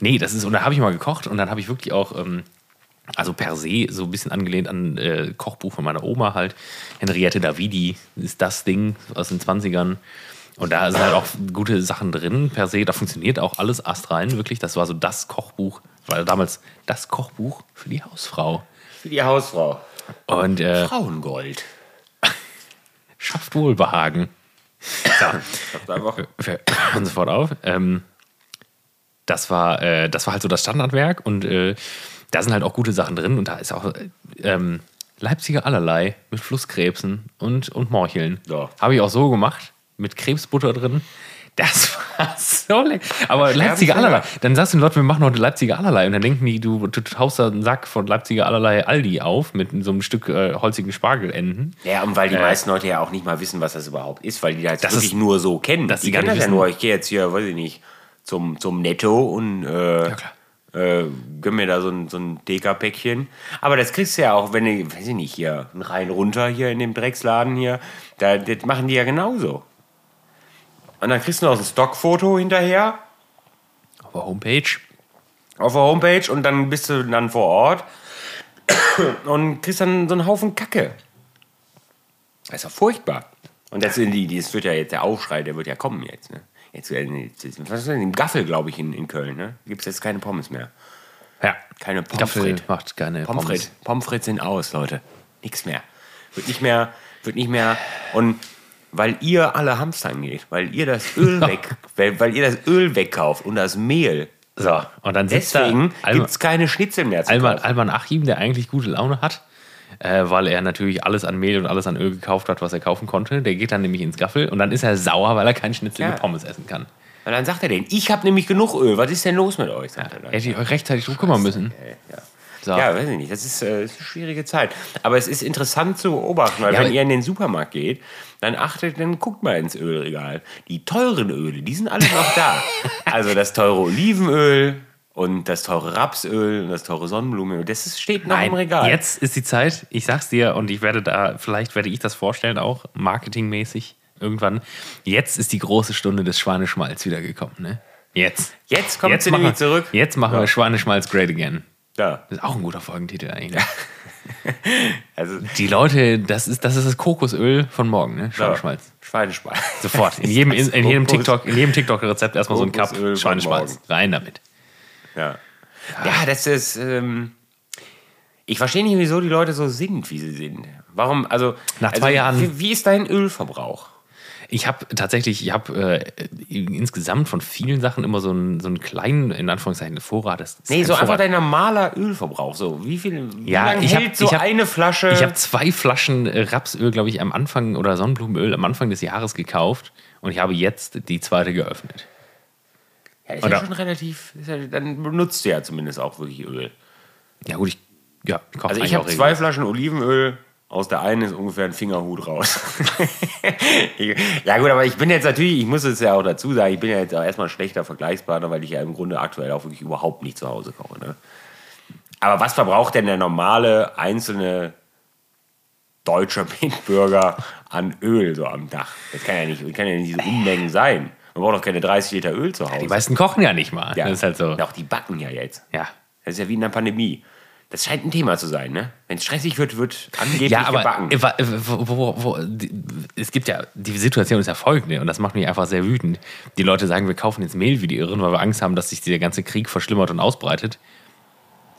nee, das ist, und da habe ich mal gekocht und dann habe ich wirklich auch, ähm, also per se, so ein bisschen angelehnt an äh, Kochbuch von meiner Oma halt. Henriette Davidi ist das Ding aus den 20ern. Und da sind halt auch gute Sachen drin, per se. Da funktioniert auch alles astrein, wirklich. Das war so das Kochbuch, war damals das Kochbuch für die Hausfrau. Für die Hausfrau. Und äh, Frauengold. schafft Wohlbehagen. Einfach. Wir hören sofort auf. Ähm, das, war, äh, das war halt so das Standardwerk und äh, da sind halt auch gute Sachen drin und da ist auch äh, ähm, Leipziger allerlei mit Flusskrebsen und, und Morcheln. Ja. Habe ich auch so gemacht, mit Krebsbutter drin. Das war so lecker. Aber Leipziger allerlei. Dann sagst du den Leuten, wir machen heute Leipziger allerlei. Und dann denken die, du, du haust da einen Sack von Leipziger allerlei Aldi auf mit so einem Stück äh, holzigen Spargelenden. Ja, und weil die meisten Leute ja auch nicht mal wissen, was das überhaupt ist, weil die das, Das wirklich ist- nur so kennen. dass die kennen das ja nur. Ich gehe jetzt hier, weiß ich nicht, zum, zum Netto und äh, klar. äh, gönn mir da so ein, so ein Deka-Päckchen. Aber das kriegst du ja auch, wenn du, weiß ich nicht, hier rein runter hier in dem Drecksladen hier, da, das machen die ja genauso. Und dann kriegst du noch ein Stockfoto hinterher Auf der Homepage. auf der Homepage und dann bist du dann vor Ort und kriegst dann so einen Haufen Kacke. Das ist ja furchtbar. Und das, die, das wird ja jetzt der Aufschrei, der wird ja kommen jetzt. Ne? Jetzt, jetzt was ist denn im Gaffel, glaube ich, in, in Köln. Ne? Gibt es jetzt keine Pommes mehr. Ja. Keine Pommes Gaffel macht keine Pommes Pommes. sind aus, Leute. Nix mehr. Wird nicht mehr, wird nicht mehr. Und weil ihr alle hamstern geht, weil ihr das Öl weg, weil, weil ihr das Öl wegkauft und das Mehl. So, und dann sitzt Deswegen da gibt es keine Schnitzel mehr zu Alman, kaufen. Alman Achim, der eigentlich gute Laune hat, äh, weil er natürlich alles an Mehl und alles an Öl gekauft hat, was er kaufen konnte. Der geht dann nämlich ins Gaffel und dann ist er sauer, weil er keinen Schnitzel Ja. mit Pommes essen kann. Und dann sagt er denen, ich habe nämlich genug Öl, was ist denn los mit euch? Sagt er dann. Hätte ich euch rechtzeitig drum kümmern müssen. Ja. So. Ja, weiß ich nicht. Das ist, äh, ist eine schwierige Zeit. Aber es ist interessant zu beobachten, weil Ja, wenn ihr in den Supermarkt geht, dann achtet, dann guckt mal ins Ölregal. Die teuren Öle, die sind alle noch da. also das teure Olivenöl und das teure Rapsöl und das teure Sonnenblumenöl. Das ist, steht noch im Regal. Jetzt ist die Zeit, ich sag's dir, und ich werde da, vielleicht werde ich das vorstellen, auch marketingmäßig irgendwann. Jetzt ist die große Stunde des Schweineschmalz wiedergekommen, ne? Jetzt. Jetzt kommt Jetzt sie machen, nämlich zurück. Jetzt machen Ja. wir Schweineschmalz great again. Ja. Das ist auch ein guter Folgentitel eigentlich. Ne? Also, Die Leute, das ist, das ist das Kokosöl von morgen, ne? Schweineschmalz. Ja. Schweineschmalz. Sofort. In jedem, in, in jedem TikTok, in jedem TikTok-Rezept erstmal so ein Cup Schweineschmalz. Rein damit. Ja. Ja, das ist. Ähm, ich verstehe nicht, wieso die Leute so sind, wie sie sind. Warum, also. Nach also, zwei Jahren- Wie, wie ist dein Ölverbrauch? Ich habe tatsächlich, ich habe äh, insgesamt von vielen Sachen immer so einen, so einen kleinen, in Anführungszeichen, Vorrat. Das Nee, so einfach Vorrat. dein normaler Ölverbrauch. So, wie viel wie Ja, lange ich hab- hält so ich hab- eine Flasche? Ich habe zwei Flaschen äh, Rapsöl, glaube ich, am Anfang oder Sonnenblumenöl am Anfang des Jahres gekauft und ich habe jetzt die zweite geöffnet. ja, ist oder- ja schon relativ. Ja, dann benutzt du ja zumindest auch wirklich Öl. Ja, gut, ich, ja, ich Also ich habe zwei. Flaschen Olivenöl. Aus der einen ist ungefähr ein Fingerhut raus. Ja gut, aber ich bin jetzt natürlich, ich muss es ja auch dazu sagen, ich bin ja jetzt auch erstmal ein schlechter Vergleichspartner, weil ich ja im Grunde aktuell auch wirklich überhaupt nicht zu Hause koche. Ne? Aber was verbraucht denn der normale einzelne deutsche Mitbürger an Öl so am Tag? Das kann ja nicht, das kann ja nicht diese Unmengen sein. Man braucht doch keine 30 Liter Öl zu Hause. Die meisten kochen ja nicht mal. ja. Das ist halt so. Doch, die backen ja jetzt. Ja. Das ist ja wie in der Pandemie. Das scheint ein Thema zu sein, ne? Wenn es stressig wird, wird angeblich Ja, aber gebacken. äh, wo, wo, wo, die, es gibt ja, die Situation ist ja folgende und das macht mich einfach sehr wütend. Die Leute sagen, wir kaufen jetzt Mehl wie die Irren, weil wir Angst haben, dass sich dieser ganze Krieg verschlimmert und ausbreitet.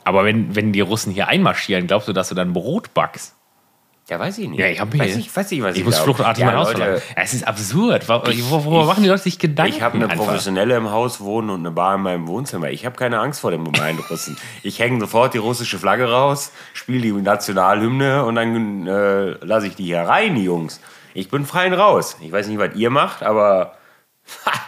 Aber wenn, wenn die Russen hier einmarschieren, glaubst du, dass du dann Brot backst? Ja, weiß ich nicht. Ja, ich habe weiß nicht, weiß nicht, was Ich muss glaub. fluchtartig ja, Haus Leute, Es ist absurd. Wo- wo- Worüber machen die Leute sich Gedanken? Ich habe eine einfach? Professionelle im Haus wohnen und eine Bar in meinem Wohnzimmer. Ich habe keine Angst vor dem gemeinen Russen. Ich hänge sofort die russische Flagge raus, spiele die Nationalhymne und dann äh, lasse ich die hier rein, die Jungs. Ich bin fein raus. Ich weiß nicht, was ihr macht, aber ha,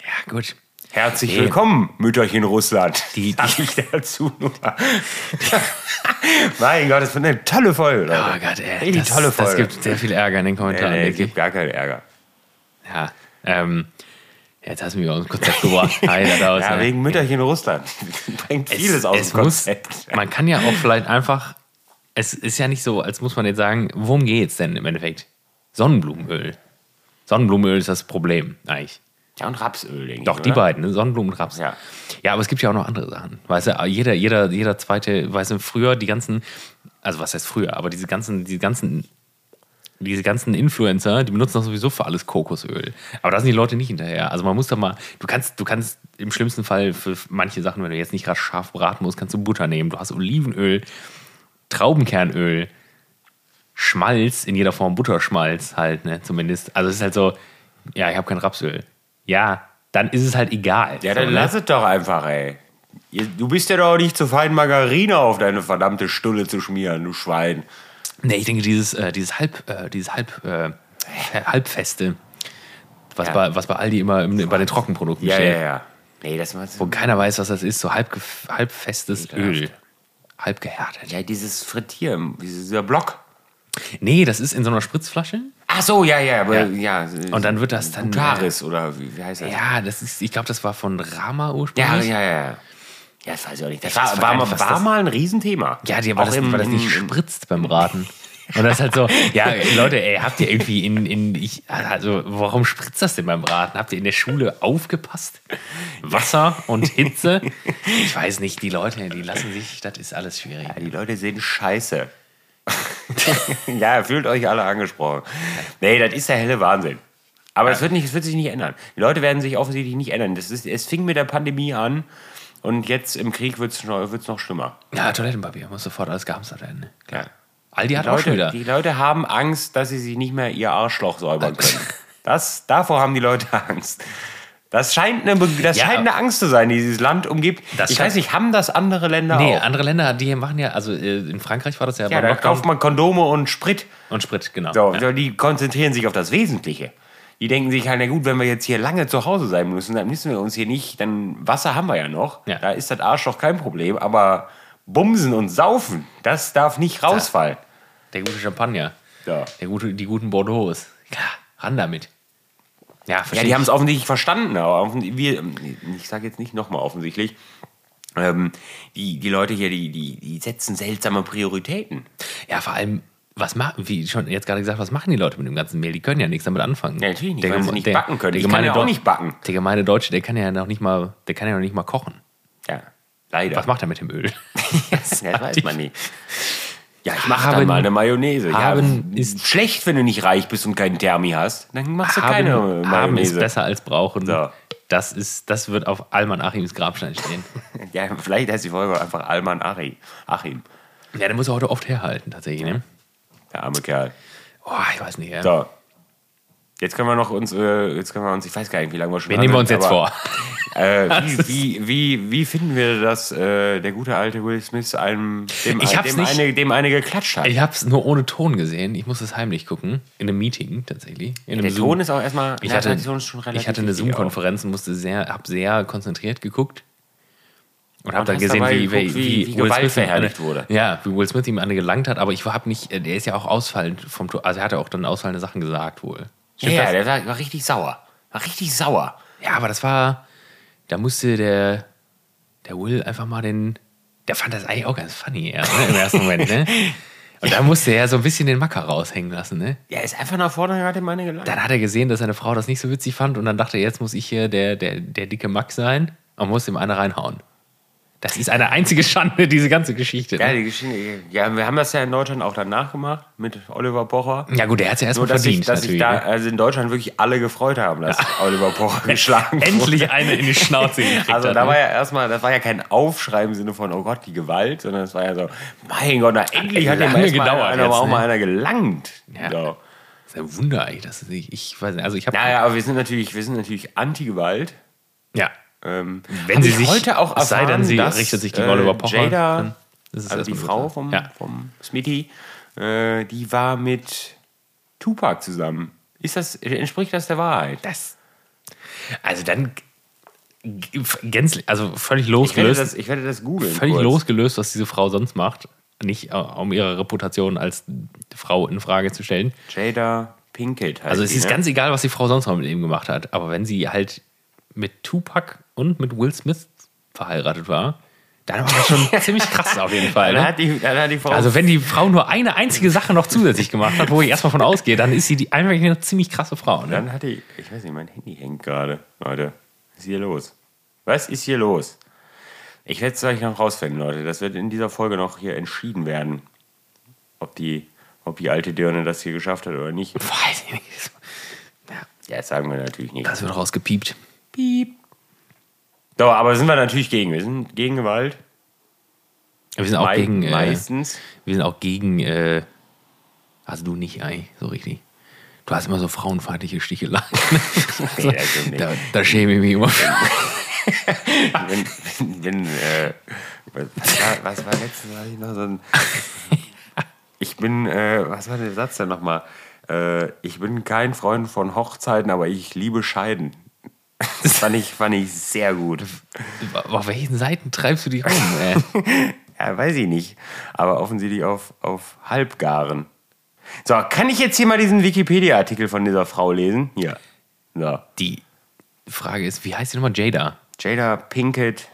Ja, gut. Herzlich Nee. willkommen, Mütterchen Russland. Die- Sag ich dazu nur. mein Gott, das wird eine tolle Folge, Leute. Oh Gott, ey. Richtig Das, tolle das Folge. gibt sehr viel Ärger in den Kommentaren. nee, es gibt gar keinen Ärger. Ja, ähm, jetzt hast du mich aus dem Konzept gebracht. Ja, wegen Mütterchen Russland. Bringt vieles aus dem muss, Konzept. Man kann ja auch vielleicht einfach. Es ist ja nicht so, als muss man jetzt sagen, worum geht's denn im Endeffekt? Sonnenblumenöl. Sonnenblumenöl ist das Problem, eigentlich. Ja, und Rapsöl, denke Doch, die oder? beiden, ne? Sonnenblumen und Raps. Ja. ja, aber es gibt ja auch noch andere Sachen. Weißt du, jeder, jeder, jeder zweite, weißt du, früher die ganzen, also was heißt früher, aber diese ganzen, diese ganzen, diese ganzen Influencer, die benutzen doch sowieso für alles Kokosöl. Aber da sind die Leute nicht hinterher. Also man muss doch mal, du kannst, du kannst im schlimmsten Fall für manche Sachen, wenn du jetzt nicht gerade scharf braten musst, kannst du Butter nehmen. Du hast Olivenöl, Traubenkernöl, Schmalz in jeder Form, Butterschmalz halt, ne, zumindest. Also es ist halt so, ja, ich habe kein Rapsöl. Ja, dann ist es halt egal. Ja, so, dann ne? lass es doch einfach, ey. Du bist ja doch nicht zu fein, Margarine auf deine verdammte Stulle zu schmieren, du Schwein. Nee, ich denke, dieses, äh, dieses Halb, äh, dieses Halb, äh, Halbfeste, was, Ja. bei, was bei Aldi immer im, bei den Trockenprodukten Ja, steht, ja, ja. Nee, das wo keiner weiß, was das ist, so halb, halbfestes Ekelhaft. Öl. Halb gehärtet. Ja, dieses Frittieren, dieser Block. Nee, das ist in so einer Spritzflasche. Ach so, ja, ja, aber Ja. ja. Und dann wird das dann. Butaris oder wie, wie heißt das? Ja, das ist, ich glaube, das war von Rama ja, ursprünglich. ja, ja. Ja, das weiß ich auch nicht. Das weiß war, war, mal, war das- mal ein Riesenthema. Ja, die, Auch das, im- weil das nicht spritzt beim Braten. Und das ist halt so, ja, Leute, ey, habt ihr irgendwie in, in ich, also, warum spritzt das denn beim Braten? Habt ihr in der Schule aufgepasst? Wasser und Hitze? Ich weiß nicht, die Leute, die lassen sich, das ist alles schwierig. Ja, die Leute sehen scheiße. ja, fühlt euch alle angesprochen. Nee, das ist der helle Wahnsinn. Aber es wird, nicht, es wird sich nicht ändern. Die Leute werden sich offensichtlich nicht ändern. Das ist, es fing mit der Pandemie an und jetzt im Krieg wird es noch, wird's noch schlimmer. Ja, Toilettenpapier muss sofort alles gehamstert werden. Ne? Klar. Ja. Aldi hat Die auch schon Leute, wieder. die Leute haben Angst, dass sie sich nicht mehr ihr Arschloch säubern können. Das, davor haben die Leute Angst. Das scheint eine, das Ja, scheint eine Angst zu sein, die dieses Land umgibt. Das ich weiß nicht, haben das andere Länder Nee, auch? andere Länder, die machen ja, also äh, in Frankreich war das ja, Ja, da Lockdown kauft man Kondome und Sprit. und Sprit, genau. So, ja. die konzentrieren sich auf das Wesentliche. Die denken sich halt, na gut, wenn wir jetzt hier lange zu Hause sein müssen, dann müssen wir uns hier nicht, dann Wasser haben wir ja noch. Ja. Da ist das Arschloch kein Problem, aber Bumsen und Saufen, das darf nicht rausfallen. Der gute Champagner, Ja. der gute, die guten Bordeaux. Klar, ran damit. Ja, Ja, die haben es offensichtlich verstanden, aber offensichtlich, wir, ich sage jetzt nicht nochmal offensichtlich, ähm, die, die Leute hier, die, die, die setzen seltsame Prioritäten. Ja, vor allem, was machen, wie schon jetzt gerade gesagt, was machen die Leute mit dem ganzen Mehl? Die können ja nichts damit anfangen. Ja, natürlich nicht, Der weil sie nicht der- backen können. der kann ja auch nicht backen. Der gemeine Deutsche, der kann ja noch nicht mal, der kann ja noch nicht mal kochen. Ja, leider. Was macht er mit dem Öl? das weiß man nicht. Ja, ich mache Haben- dann mal eine Mayonnaise. haben ja, ist- schlecht, wenn du nicht reich bist und keinen Thermi hast. Dann machst du keine haben, haben ist Mayonnaise. besser als brauchen. So. Das, ist, das wird auf Alman Achims Grabstein stehen. Ja, vielleicht heißt die Folge einfach Alman Ari. Achim, ja, der muss er heute oft herhalten, tatsächlich. Ne? der arme Kerl. Oh, ich weiß nicht. Ja. So. Jetzt können wir noch uns, äh, jetzt können wir uns, ich weiß gar nicht, wie lange wir schon dran nehmen wir uns jetzt aber, vor? Äh, wie, wie, wie, wie finden wir, dass äh, der gute alte Will Smith einem, dem, Ich hab's dem, nicht- eine, dem eine geklatscht hat? Ich habe es nur ohne Ton gesehen. Ich muss es heimlich gucken. In einem Meeting tatsächlich. In einem der Zoom. Ton ist auch erstmal, Ich ja, hatte, Ton ich hatte eine. Zoom-Konferenz und musste sehr, habe sehr konzentriert geguckt. Und habe Und dann gesehen, wie, geguckt, wie- wie Gewalt ihm verherrlicht eine, wurde. Ja, wie Will Smith ihm eine gelangt hat, aber ich habe nicht, äh, der ist ja auch ausfallend vom Tor. Also er hatte auch dann ausfallende Sachen gesagt wohl. Ja, ja, das? der war, war richtig sauer. War richtig sauer. Ja, aber das war, da musste der, der Will einfach mal den, der fand das eigentlich auch ganz funny ja, ne, im ersten Moment, ne? Und da musste er so ein bisschen den Macker raushängen lassen, ne? Ja, ist einfach nach vorne und hat ihm eine gelangt. Dann hat er gesehen, dass seine Frau das nicht so witzig fand und dann dachte er, jetzt muss ich hier der, der, der dicke Max sein und muss ihm eine reinhauen. Das ist eine einzige Schande, diese ganze Geschichte. Ja, Ne? die Geschichte, ja, wir haben das ja in Deutschland auch danach gemacht mit Oliver Pocher. Ja, gut, der hat es ja erstmal verdient. dass sich da, ne? also in Deutschland wirklich alle gefreut haben, dass Oliver Pocher geschlagen wurde. Endlich eine in die Schnauze gekriegt Also hat, da ne? war ja erstmal, das war ja kein Aufschrei im Sinne von, oh Gott, die Gewalt, sondern es war ja so, mein Gott, na, endlich hat dem gedauert einer, jetzt, auch ne? mal einer gelangt. Ja. So. Das ist ein Wunder eigentlich, dass ich, ich weiß nicht, also ich habe Naja, aber wir sind natürlich, wir sind natürlich Anti-Gewalt. ja, Ähm, wenn sie ich sich, heute auch es sei denn, erfahren, sie dass, richtet sich gegen äh, Oliver Pocher. Jada, dann ist es also die Frau vom, ja. vom Smitty, äh, die war mit Tupac zusammen. Ist das, entspricht das der Wahrheit? Das. Also dann gänzlich, also völlig Ich werde losgelöst. das, ich werde das googeln. völlig kurz. losgelöst, was diese Frau sonst macht. Nicht äh, um ihre Reputation als Frau in Frage zu stellen. Jada Pinkett heißt Also es die, ist ne? ganz egal, was die Frau sonst noch mit ihm gemacht hat. Aber wenn sie halt mit Tupac und mit Will Smith verheiratet war, dann war das schon ziemlich krass auf jeden Fall. Ne? die, Also wenn die Frau nur eine einzige Sache noch zusätzlich gemacht hat, wo ich erstmal von ausgehe, dann ist sie die einfach eine ziemlich krasse Frau. Ne? Dann hat die, ich weiß nicht, mein Handy hängt gerade. Leute, was ist hier los? Was ist hier los? Ich werde es gleich noch rausfinden, Leute. Das wird in dieser Folge noch hier entschieden werden, ob die, ob die alte Dirne das hier geschafft hat oder nicht. Weiß ich nicht. Ja, das sagen wir natürlich nicht. Das wird rausgepiept. Piep. So, aber sind wir natürlich gegen. Wir sind gegen Gewalt. Wir sind auch Mei- gegen. Äh, meistens. wir sind auch gegen. Äh, also du nicht, eigentlich, so richtig. Du hast immer so frauenfeindliche Sticheleien. Das stimmt nicht. da, da schäme ich mich immer. für. wenn, wenn, wenn äh, was, war, was war letztens war ich noch so ein. Ich bin, äh, was war der Satz denn nochmal? Äh, ich bin kein Freund von Hochzeiten, aber ich liebe Scheiden. Das fand ich, fand ich sehr gut. Auf welchen Seiten treibst du dich rum? Ey? Ja, weiß ich nicht. Aber offensichtlich auf, auf Halbgaren. So, kann ich jetzt hier mal diesen Wikipedia-Artikel von dieser Frau lesen? Hier. So. Die Frage ist, wie heißt die nochmal? Jada Jada Pinkett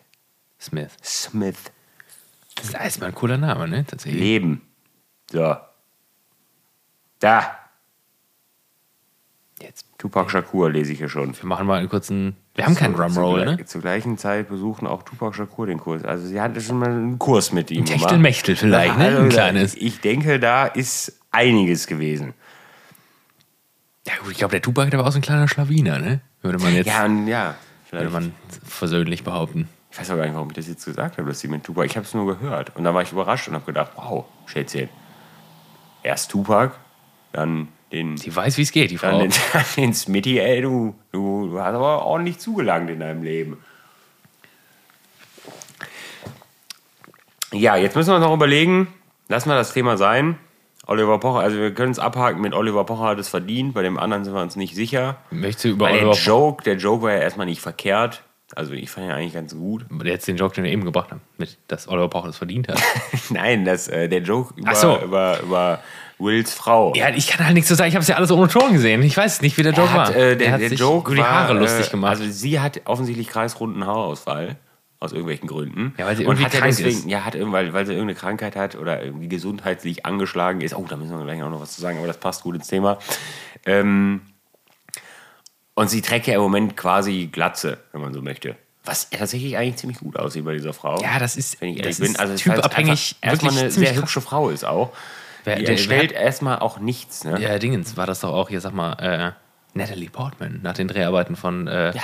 Smith. Smith. Das ist erstmal ein cooler Name, ne? Tatsächlich. Leben. So. Da. Tupac Shakur lese ich hier schon. Wir machen mal einen kurzen. Wir haben keinen Drumroll, zur, ne? Zur gleichen Zeit besuchen auch Tupac Shakur den Kurs. Also sie hatte schon mal einen Kurs mit ihm. Techtelmechtel vielleicht, ne? Also, Ein kleines. Ich denke, da ist einiges gewesen. Ja, gut, ich glaube, der Tupac, der war auch so ein kleiner Schlawiner, ne? Würde man jetzt. Ja, ja. Würde Vielleicht. man versöhnlich behaupten. Ich weiß auch gar nicht, warum ich das jetzt gesagt habe, dass sie mit Tupac. Ich habe es nur gehört. Und da war ich überrascht und habe gedacht, wow, Schätzchen. Erst Tupac, dann den, Die weiß, wie es geht, die Frau. den, den Smitty, ey, du, du, du hast aber ordentlich zugelangt in deinem Leben. Ja, jetzt müssen wir uns noch überlegen, lassen wir das Thema sein. Oliver Pocher, also wir können es abhaken mit Oliver Pocher hat es verdient, bei dem anderen sind wir uns nicht sicher. Möchtest du über Weil der Oliver Joke, der Joke war ja erstmal nicht verkehrt. Also ich fand ihn eigentlich ganz gut. Jetzt den Joke, den wir eben gebracht haben, mit, dass Oliver Pocher das verdient hat. Nein, das, äh, der Joke über, so. über, über Wills Frau. ja, ich kann halt nichts zu sagen. Ich habe es ja alles ohne Ton gesehen. Ich weiß nicht, wie der Joke hat, war. äh, der, er hat der sich Joke über die Haare war, lustig äh, gemacht. Also sie hat offensichtlich kreisrunden Haarausfall. Aus irgendwelchen Gründen. Ja, weil sie und irgendwie hat ja krank deswegen, ist. ja, hat weil, weil sie irgendeine Krankheit hat oder irgendwie gesundheitlich angeschlagen ist. Oh, da müssen wir gleich auch noch was zu sagen, aber das passt gut ins Thema. Ähm, und sie trägt ja im Moment quasi Glatze, wenn man so möchte. Was tatsächlich eigentlich ziemlich gut aussieht bei dieser Frau. Ja, das ist- wenn ich das ehrlich bin. Also, halt typabhängig einfach wirklich eine sehr hübsche Frau ist auch. Wer- der- entstellt erstmal auch nichts. Ne? ja, Dingens war das doch auch hier, sag mal, äh, Natalie Portman nach den Dreharbeiten von äh, Ja,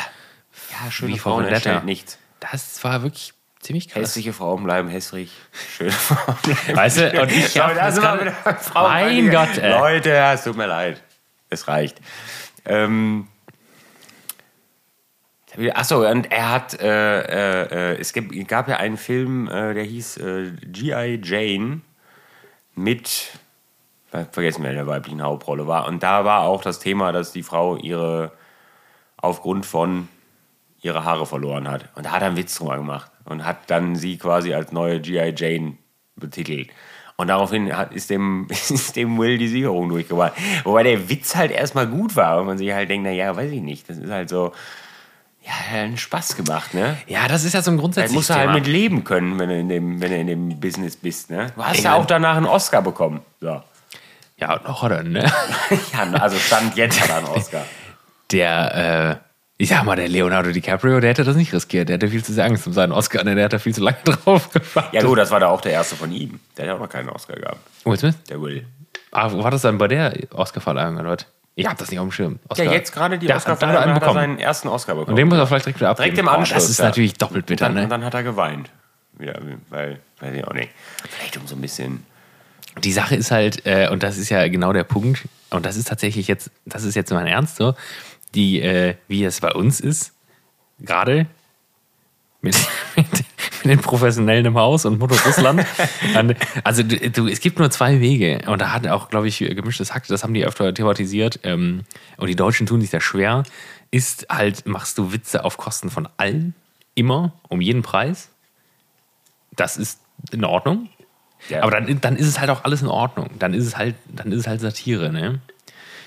ja schöne Wie Frauen Vendetta. entstellt nichts. Das war wirklich ziemlich krass. Hässliche Frauen bleiben hässlich. Schöne Frauen bleiben Weißt du, und ich Ja, hab aber da jetzt sind wir gerade-. Mein Gott, ey. Leute, es tut mir leid. Es reicht. Ähm, Achso, und er hat, äh, äh, äh, es gab, gab ja einen Film, äh, der hieß äh, G.I. Jane mit, ver- vergessen wer der weiblichen Hauptrolle war. Und da war auch das Thema, dass die Frau ihre, aufgrund von ihre Haare verloren hat. Und da hat er einen Witz drüber gemacht und hat dann sie quasi als neue G.I. Jane betitelt. Und daraufhin hat, ist, dem, ist dem Will die Sicherung durchgebracht. Wobei der Witz halt erstmal gut war und man sich halt denkt, naja, weiß ich nicht, das ist halt so, ja, hat einen Spaß gemacht, ne? Ja, das ist ja so ein grundsätzliches musst du halt Thema. mit leben können, wenn du in dem, wenn du in dem Business bist, ne? Du hast Ich ja auch danach einen Oscar bekommen. So. ja, noch hat er, ne? Ja, also Stand jetzt hat er einen Oscar. Der, äh, ich sag mal, der Leonardo DiCaprio, der hätte das nicht riskiert. Der hätte viel zu sehr Angst um seinen Oscar, ne? Der hat da viel zu lange drauf gewartet. Ja gut, das war da auch der erste von ihm. Der hat auch noch keinen Oscar gehabt. Will Smith? Der Will. Ah, wo war das dann bei der Oscar-Verleihung oder was? Ich hab das nicht auf dem Schirm. Ja, Oscar. jetzt gerade die Der- oscar da hat er bekommen. seinen ersten Oscar bekommen. Und den muss er vielleicht direkt wieder abgeben. Direkt im Anschluss. Das ist ja. natürlich doppelt und bitter, dann, ne? Und dann hat er geweint. Wieder, weil, weiß ich auch nicht. Vielleicht um so ein bisschen. Die Sache ist halt, äh, und das ist ja genau der Punkt, und das ist tatsächlich jetzt, das ist jetzt mein Ernst so, die, äh, wie es bei uns ist, gerade mit, mit, mit den Professionellen im Haus und Mutter Russland. An- also du, du, es gibt nur zwei Wege. Und da hat auch, glaube ich, gemischtes Hack, das haben die öfter thematisiert. Ähm, und die Deutschen tun sich da schwer. Ist halt, machst du Witze auf Kosten von allen, immer, um jeden Preis. Das ist in Ordnung. Ja. Aber dann, dann ist es halt auch alles in Ordnung. Dann ist es halt, dann ist es halt Satire, ne?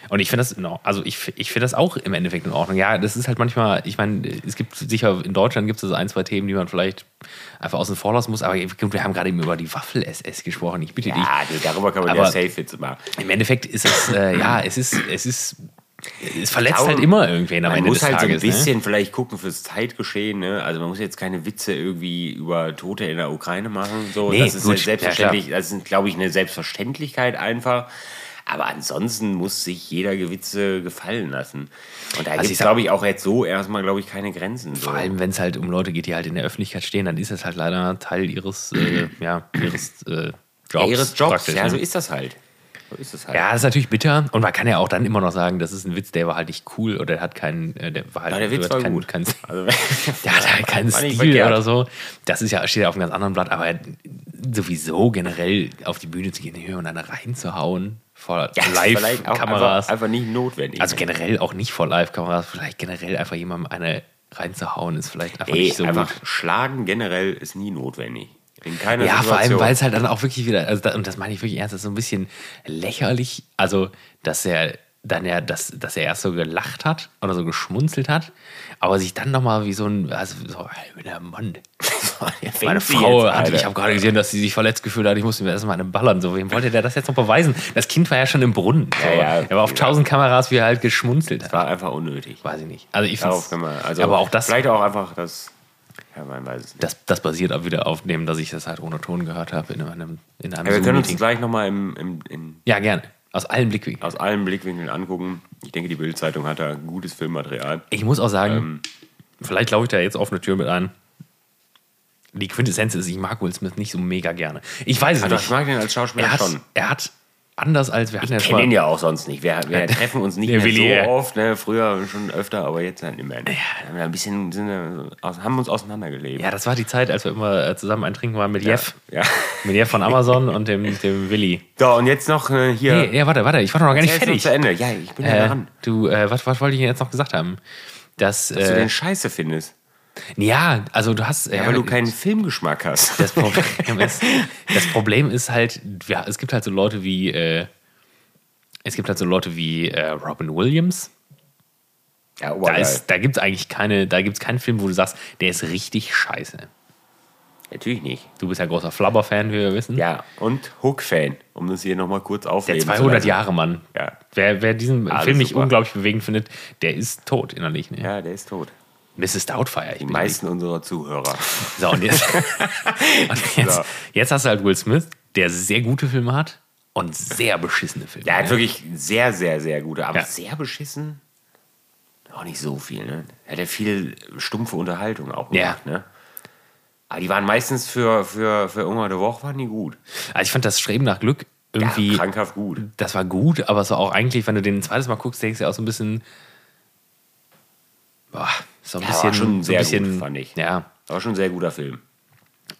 Und ich finde das, also ich, ich finde das auch im Endeffekt in Ordnung. Ja, das ist halt manchmal, ich meine, es gibt sicher, in Deutschland gibt es so ein, zwei Themen, die man vielleicht einfach außen vor lassen muss. Aber wir haben gerade eben über die Waffel-SS gesprochen. Ich bitte dich. Ja, darüber kann man Aber- ja safe Witze machen. Im Endeffekt ist es, äh, ja, es ist, es ist, es verletzt glaube, halt immer irgendwen am Man Ende muss halt Tages. so ein ne? bisschen vielleicht gucken fürs Zeitgeschehen. Ne? Also man muss jetzt keine Witze irgendwie über Tote in der Ukraine machen. So. Nee, das ist gut, ja selbstverständlich. das ist, glaube ich, eine Selbstverständlichkeit einfach. Aber ansonsten muss sich jeder Gewitze gefallen lassen. Und da Also gibt es, glaube ich, auch jetzt so erstmal, glaube ich, keine Grenzen. So. Vor allem, wenn es halt um Leute geht, die halt in der Öffentlichkeit stehen, dann ist es halt leider Teil ihres, äh, ja, ihres äh, Jobs. ja, ihres Jobs. Ja, ne? so ist das halt. So ist es halt. Ja, das ist natürlich bitter. Und man kann ja auch dann immer noch sagen, das ist ein Witz, der war halt nicht cool oder der hat keinen, äh, der war halt Ja, der Witz hat war keinen, gut. Keinen, Also, der hat halt keinen Stil verkehrt. oder so. Das ist ja, steht ja auf einem ganz anderen Blatt, aber sowieso generell auf die Bühne zu gehen und dann reinzuhauen vor Ja, Live-Kameras. Einfach, einfach nicht notwendig. Also generell auch nicht vor Live-Kameras, vielleicht generell einfach jemandem eine reinzuhauen, ist vielleicht einfach Ey, nicht so einfach gut. schlagen generell ist nie notwendig. In keiner Ja, vor Situation. allem, weil es halt dann auch wirklich wieder, also da, und das meine ich wirklich ernst, das ist so ein bisschen lächerlich, also dass er dann ja, dass, dass er erst so gelacht hat oder so geschmunzelt hat, aber sich dann nochmal wie so ein, also so, der Mann. Meine Frau jetzt, hat, ich habe gerade gesehen, dass sie sich verletzt gefühlt hat, ich musste mir erstmal eine ballern. So, wem wollte der das jetzt noch beweisen? Das Kind war ja schon im Brunnen. So. Ja, ja, er war auf ja. tausend Kameras, wie er halt geschmunzelt hat. War einfach unnötig. Weiß ich nicht. Also ich Darauf man, also aber auch das, Vielleicht auch einfach das. Ja, man weiß es nicht. das, das basiert auch wieder auf dem, dass ich das halt ohne Ton gehört habe in einem, in einem Ja, wir können uns gleich nochmal im, im, in, Ja, gerne. Aus allen Blickwinkeln. aus allen Blickwinkeln angucken. Ich denke, die Bild-Zeitung hat da gutes Filmmaterial. Ich muss auch sagen, Ähm. vielleicht laufe ich da jetzt offene Tür mit ein. Die Quintessenz ist, ich mag Will Smith nicht so mega gerne. Ich weiß es Also, nicht. ich mag den als Schauspieler er, hat, schon. er hat anders als wir hatten ja Ich schon kenne mal. ihn ja auch sonst nicht. Wir, wir treffen uns nicht mehr Willi, ja. so oft. Ne? Früher schon öfter, aber jetzt halt nicht mehr. Wir haben ja ein bisschen sind wir, haben uns auseinandergelebt. Ja, das war die Zeit, als wir immer äh, zusammen ein Trinken waren mit Jeff. Ja. Mit Jeff von Amazon und dem, dem Willi. So, und jetzt noch äh, hier. Nee, ja, warte, warte, ich war doch noch gar nicht fertig. zu Ende. Ja, ich bin ja Äh, dran. du, äh, was, was wollte ich jetzt noch gesagt haben? Dass, Dass du äh, den Scheiße findest. Ja, also du hast. Ja, weil du keinen Filmgeschmack hast. Das Problem ist, das Problem ist halt, ja, es gibt halt so Leute wie, äh, es gibt halt so Leute wie äh, Robin Williams. Ja, Da, obergeil. ist, da gibt es eigentlich keine, da gibt's keinen Film, wo du sagst, der ist richtig scheiße. Natürlich nicht. Du bist ja großer Flubber-Fan, wie wir wissen. Ja, und Hook-Fan, um das hier nochmal kurz Der aufleben zu 200 lassen. Jahre Mann. Ja. Wer, wer diesen Alles Film nicht super. unglaublich bewegend findet, der ist tot innerlich. Ne? Ja, der ist tot. Mrs. Doubtfire. Ich Die meisten unserer Zuhörer. So, und jetzt, und jetzt, jetzt hast du halt Will Smith, der sehr gute Filme hat und sehr beschissene Filme. Der hat ne? wirklich sehr, sehr, sehr gute, aber Ja. sehr beschissen. Auch nicht so viel, ne? Er hat ja viel stumpfe Unterhaltung auch Ja. gemacht, ne? Aber die waren meistens für, für, für irgendwann eine Woche waren die gut. Also ich fand das Streben nach Glück irgendwie, Ja, krankhaft gut. das war gut, aber es war auch eigentlich, wenn du den ein zweites Mal guckst, denkst du auch so ein bisschen, boah, so ein Ja, bisschen, war schon so ein sehr bisschen, gut, fand ich. Ja, War schon ein sehr guter Film.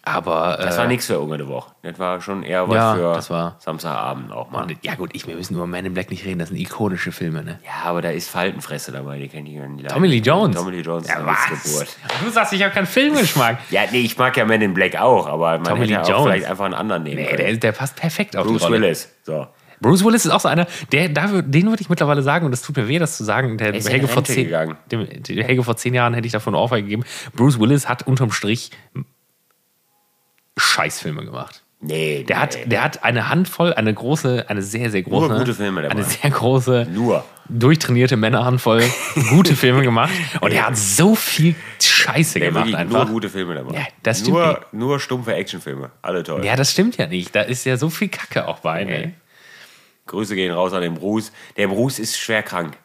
aber Das äh, war nichts für irgendeine Woche. Das war schon eher was Ja, für das war- Samstagabend auch mal. ja gut, ich, wir müssen über Man in Black nicht reden, das sind ikonische Filme, ne? Ja, aber da ist Faltenfresse dabei, die kenne ich ja nicht. Tommy Lee Jones. Tommy Lee Jones Ja, ist was? Geburt. Du sagst, ich habe keinen Filmgeschmack. Ja, nee, ich mag ja Man in Black auch, aber man Tommy hätte Lee Jones. vielleicht einfach einen anderen nehmen Nee, der, der passt perfekt auf Bruce die Rolle. Willis. So. Bruce Willis ist auch so einer, der, da, den würde ich mittlerweile sagen, und das tut mir weh, das zu sagen, der in Helge vor, zehn, dem, dem Helge vor zehn Jahren hätte ich davon Ohrfeige gegeben. Bruce Willis hat unterm Strich Scheißfilme gemacht. Nee, Der hat, der hat eine Handvoll, eine große, eine sehr, sehr große, gute Filme dabei. eine sehr große, Nur. durchtrainierte Männerhandvoll gute Filme gemacht. Und er hat so viel Scheiße Der gemacht wirklich einfach. nur gute Filme dabei. Ja, das stimmt nur, nur stumpfe Actionfilme. Alle toll. Ja, das stimmt ja nicht. Da ist ja so viel Kacke auch bei. Ne? Grüße gehen raus an den Bruce. Der Bruce ist schwer krank.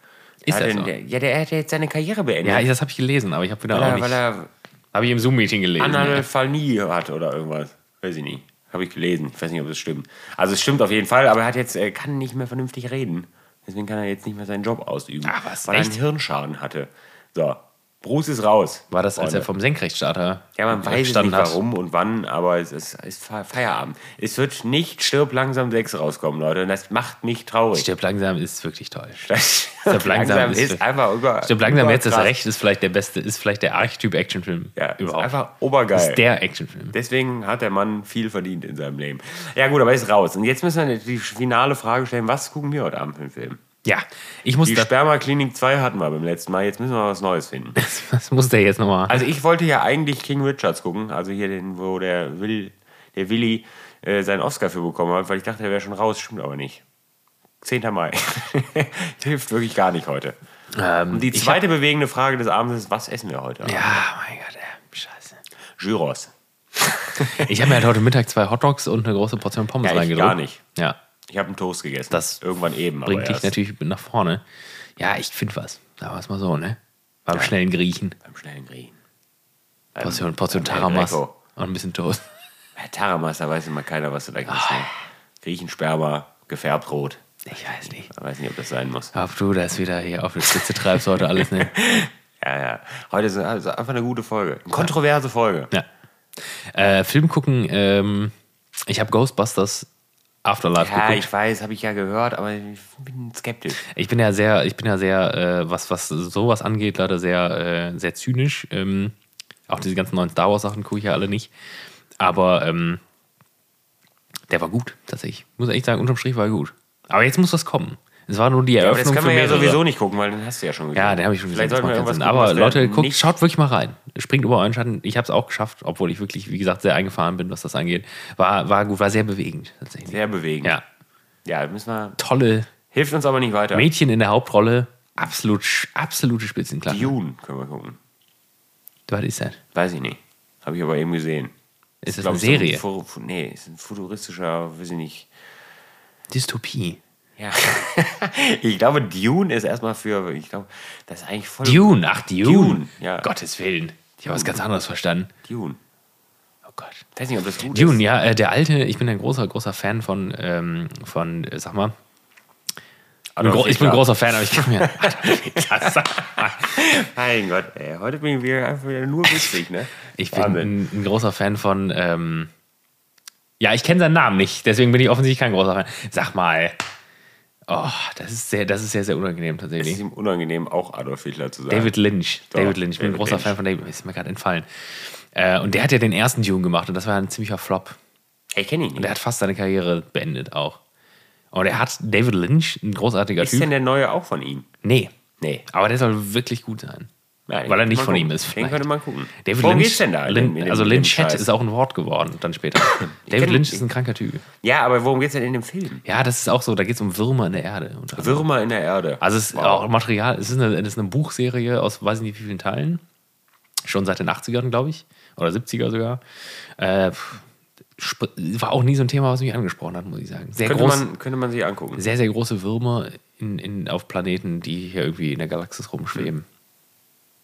Ist er so? Ja, der hat jetzt seine Karriere beendet. Ja, das habe ich gelesen, aber ich habe wieder weil, auch er, nicht. weil er Habe ich im Zoom-Meeting gelesen. Analphalnie hat oder irgendwas. Weiß ich nicht. Habe ich gelesen. Ich weiß nicht, ob das stimmt. Also es stimmt auf jeden Fall, aber er hat jetzt, er kann nicht mehr vernünftig reden. Deswegen kann er jetzt nicht mehr seinen Job ausüben. Ach, was, weil er echt? einen Hirnschaden hatte. So. Bruce ist raus. War das, als Freunde. er vom Senkrechtstarter Ja, man weiß nicht hat? warum und wann, aber es ist, ist Fe- Feierabend. Es wird nicht Stirb langsam 6 rauskommen, Leute. Und das macht mich traurig. Stirb langsam ist wirklich toll. Stirb langsam ist- ist einfach über. Stirb langsam jetzt ist überkrass. recht, ist vielleicht der beste, ist vielleicht der Archetyp-Actionfilm Ja, ist überhaupt. einfach obergeil. ist der Actionfilm. Deswegen hat der Mann viel verdient in seinem Leben. Ja, gut, aber ist raus. Und jetzt müssen wir die finale Frage stellen: Was gucken wir heute Abend für einen Film? Ja, ich muss Die das, Spermaklinik 2 hatten wir beim letzten Mal. Jetzt müssen wir was Neues finden. das muss der jetzt nochmal. Also, ich wollte ja eigentlich King Richards gucken. Also, hier, den, wo der, Will, der Willi äh, seinen Oscar für bekommen hat, weil ich dachte, der wäre schon raus. Stimmt aber nicht. 10. Mai. Hilft wirklich gar nicht heute. Ähm, Und die zweite bewegende Frage des Abends ist: Was essen wir heute? Hab, ja, mein Gott, ey, scheiße. Gyros. Ich habe mir halt heute Mittag zwei Hotdogs und eine große Portion Pommes Ja, reingedrückt. gar nicht. Ja, Ich habe einen Toast gegessen. Das irgendwann eben. bringt dich natürlich nach vorne. Ja, ich finde was. Sagen wir es mal so, ne? Beim schnellen Griechen. beim schnellen Griechen. Portion, Portion beim El Taramas und ein bisschen Toast. Ja, Taramas, da weiß immer keiner, was du da kriegst. Ah. Ne? Griechensperma, gefärbt rot. Ich weiß nicht. Ich weiß nicht, ob das sein muss. Ob du das wieder hier auf die Spitze treibst heute alles, ne? Ja, ja. Heute ist also einfach eine gute Folge. Eine kontroverse Folge. Ja. Äh, Film gucken, ähm, ich habe Ghostbusters Afterlife Ja, geguckt. ich weiß, habe ich ja gehört, aber ich bin skeptisch. Ich bin ja sehr, ich bin ja sehr, äh, was, was sowas angeht, leider sehr, äh, sehr zynisch. Ähm, auch diese ganzen neuen Star Wars Sachen gucke ich ja alle nicht. Aber ähm, der war gut, tatsächlich. Muss echt sagen, unterm Strich war er gut. Aber jetzt muss was kommen. Es war nur die Aber Eröffnung das können wir ja sowieso nicht gucken, weil den hast du ja schon gesehen. Ja, den habe ich schon Vielleicht gesehen. sollten wir das irgendwas gucken, Aber Leute, guckt, nicht- schaut wirklich mal rein. Springt über euren Schatten. Ich habe es auch geschafft, obwohl ich wirklich, wie gesagt, sehr eingefahren bin, was das angeht. War, war gut, war sehr bewegend, tatsächlich. Sehr bewegend. Ja. Ja, müssen wir. Tolle Hilft uns aber nicht weiter. Mädchen in der Hauptrolle. Absolut, absolute Spitzenklasse. Dune können wir gucken. Was ist das? Weiß ich nicht. Habe ich aber eben gesehen. Ist das glaub, eine so ein Serie? Fu- Fu- nee, ist ein futuristischer, weiß ich nicht. Dystopie. Ja. ich glaube, Dune ist erstmal für, ich glaube, das ist eigentlich voll. Dune, ach Dune. Dune, ja. Gottes Willen. Ich habe was ganz anderes verstanden. Dune. Oh Gott. Ich weiß nicht, ob das gut Dune, ist. ja, äh, der alte, ich bin ein großer, großer Fan von, ähm, von äh, sag mal, ich bin, Adolf ich bin ein großer Fan, aber ich kann mir. Mein Gott, ey, heute bin ich wieder einfach wieder nur witzig, ne? Ich bin Wahnsinn. ein, ein großer Fan von. Ähm, ja, ich kenne seinen Namen nicht, deswegen bin ich offensichtlich kein großer Fan. Sag mal. Oh, das ist sehr, das ist sehr, sehr unangenehm Es tatsächlich. ist ihm unangenehm, auch Adolf Hitler zu sagen. David Lynch. Doch, David Lynch. Ich bin ein großer Lynch. Fan von David. Ist mir gerade entfallen. Äh, und der hat ja den ersten Dune gemacht und das war ein ziemlicher Flop. Ich kenne ihn Und nicht. er hat fast seine Karriere beendet auch. Und er hat David Lynch, ein großartiger Ist Typ. denn der neue auch von ihm? nee. Nee. Aber der soll wirklich gut sein. Ja, den Weil er nicht von gucken. ihm ist. Den vielleicht. könnte man gucken. David Worum Lynch, denn da? in Lin, dem- also in dem Lynchet Scheiß? ist auch ein Wort geworden dann später. David Lynch ist ein kranker Typ. Ja, aber worum geht's denn in dem Film? Ja, das ist auch so. Da geht es um Würmer in der Erde. Würmer in der Erde. Also es ist Wow. auch Material, es ist eine, es ist eine Buchserie aus weiß nicht wie vielen Teilen. Schon seit den 80ern, glaube ich. Oder 70er sogar. Äh, war auch nie so ein Thema, was mich angesprochen hat, muss ich sagen. Sehr, könnte, groß, man, könnte man sich angucken. sehr, sehr große Würmer in, in, auf Planeten, die hier irgendwie in der Galaxis rumschweben.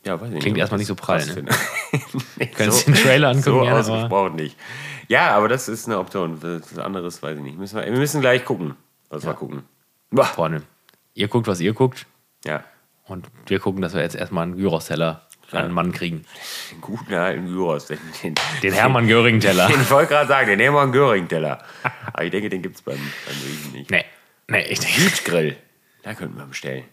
Ja, weiß ich Klingt ob erstmal ich nicht so prall, ne? nee, Können Sie den Trailer angucken, So ja, aber- ausgesprochen nicht. Ja, aber das ist eine Option. Was anderes weiß ich nicht. Müssen wir, wir müssen gleich gucken, was wir gucken. Boah. Freunde, ihr guckt, was ihr guckt. Ja, Und wir gucken, dass wir jetzt erstmal einen Gyros-Teller an einen Mann kriegen. den guten alten Gyros. Den, den, Den Hermann Göring-Teller. Den, ich wollte gerade sagen, den Hermann Göring-Teller. Aber ich denke, den gibt es beim, beim Riesen nicht. Nee, nee, ich denke. Südgrill. Da könnten wir bestellen.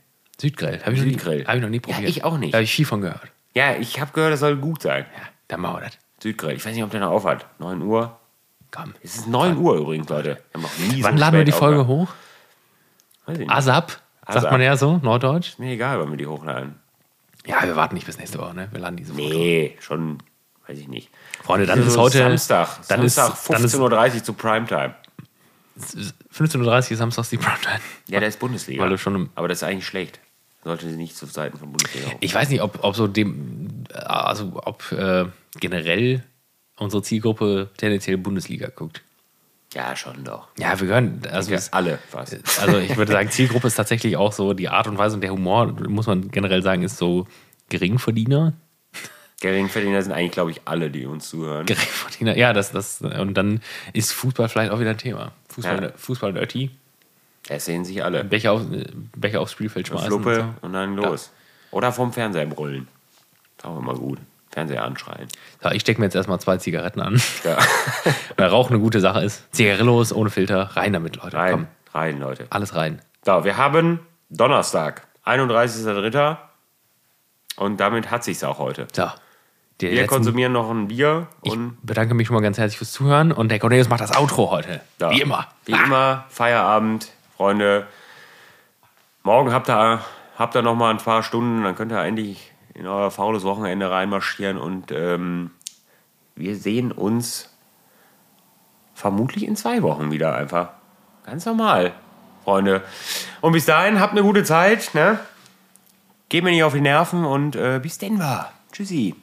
Südgrill. Habe ich, noch nie- hab ich noch nie Ja, probiert. ich auch nicht. Da habe ich viel von gehört. Ja, ich habe gehört, das soll gut sein. Ja, dann machen wir das. Südgrill. Ich weiß nicht, ob der noch auf hat. 9 Uhr. Komm. Es ist 9 Uhr übrigens, Leute. Wann so laden wir die Folge aufgehört. hoch? Weiß ich nicht. ASAP? Sagt man ja so, Norddeutsch? Mir egal, wann wir die hochladen. Ja, wir warten nicht bis nächste Woche, ne? Wir laden diese Woche. Nee, schon, weiß ich nicht. Freunde, dann ist So heute. Samstag. Dann ist, Samstag, dann ist 15.30 Uhr zu Primetime. 15.30 Uhr ist Samstags die Primetime. Ja, der ist Bundesliga. Weil du schon Aber das ist eigentlich schlecht. Sollte sie nicht zu Seiten von Bundesliga hoch. Ich weiß nicht, ob, ob so dem, also ob äh, generell unsere Zielgruppe tendenziell Bundesliga guckt. Ja, schon doch. Ja, wir gehören, also, es- alle fast. also ich würde sagen, Zielgruppe ist tatsächlich auch so die Art und Weise und der Humor, muss man generell sagen, ist so Geringverdiener. Geringverdiener sind eigentlich, glaube ich, alle, die uns zuhören. Geringverdiener, ja, das, das, und dann ist Fußball vielleicht auch wieder ein Thema. Fußball, Ja. Fußball Dirty, Das sehen sich alle. Becher, auf, Becher aufs Spielfeld schmeißen. Fluppe und so. und dann los. Oder vom Fernseher brüllen. Ist auch immer gut. Fernseher anschreien. So, ich stecke mir jetzt erstmal zwei Zigaretten an, Ja. weil Rauchen eine gute Sache ist. Zigarillos ohne Filter, rein damit, Leute. Rein, Komm, rein, Leute. alles rein. So, wir haben Donnerstag, 31.03. Und damit hat sich's auch heute. So, die Wir letzten- konsumieren noch ein Bier ich und bedanke mich schon mal ganz herzlich fürs Zuhören und der Cornelius macht das Outro heute. Ja. Wie immer. Wie immer, Feierabend, Freunde. Morgen habt ihr, habt ihr noch mal ein paar Stunden, dann könnt ihr endlich in euer faules Wochenende reinmarschieren und ähm, wir sehen uns vermutlich in zwei Wochen wieder einfach. Ganz normal, Freunde. Und bis dahin, habt eine gute Zeit, ne? Geht mir nicht auf die Nerven und äh, bis denn war. Tschüssi.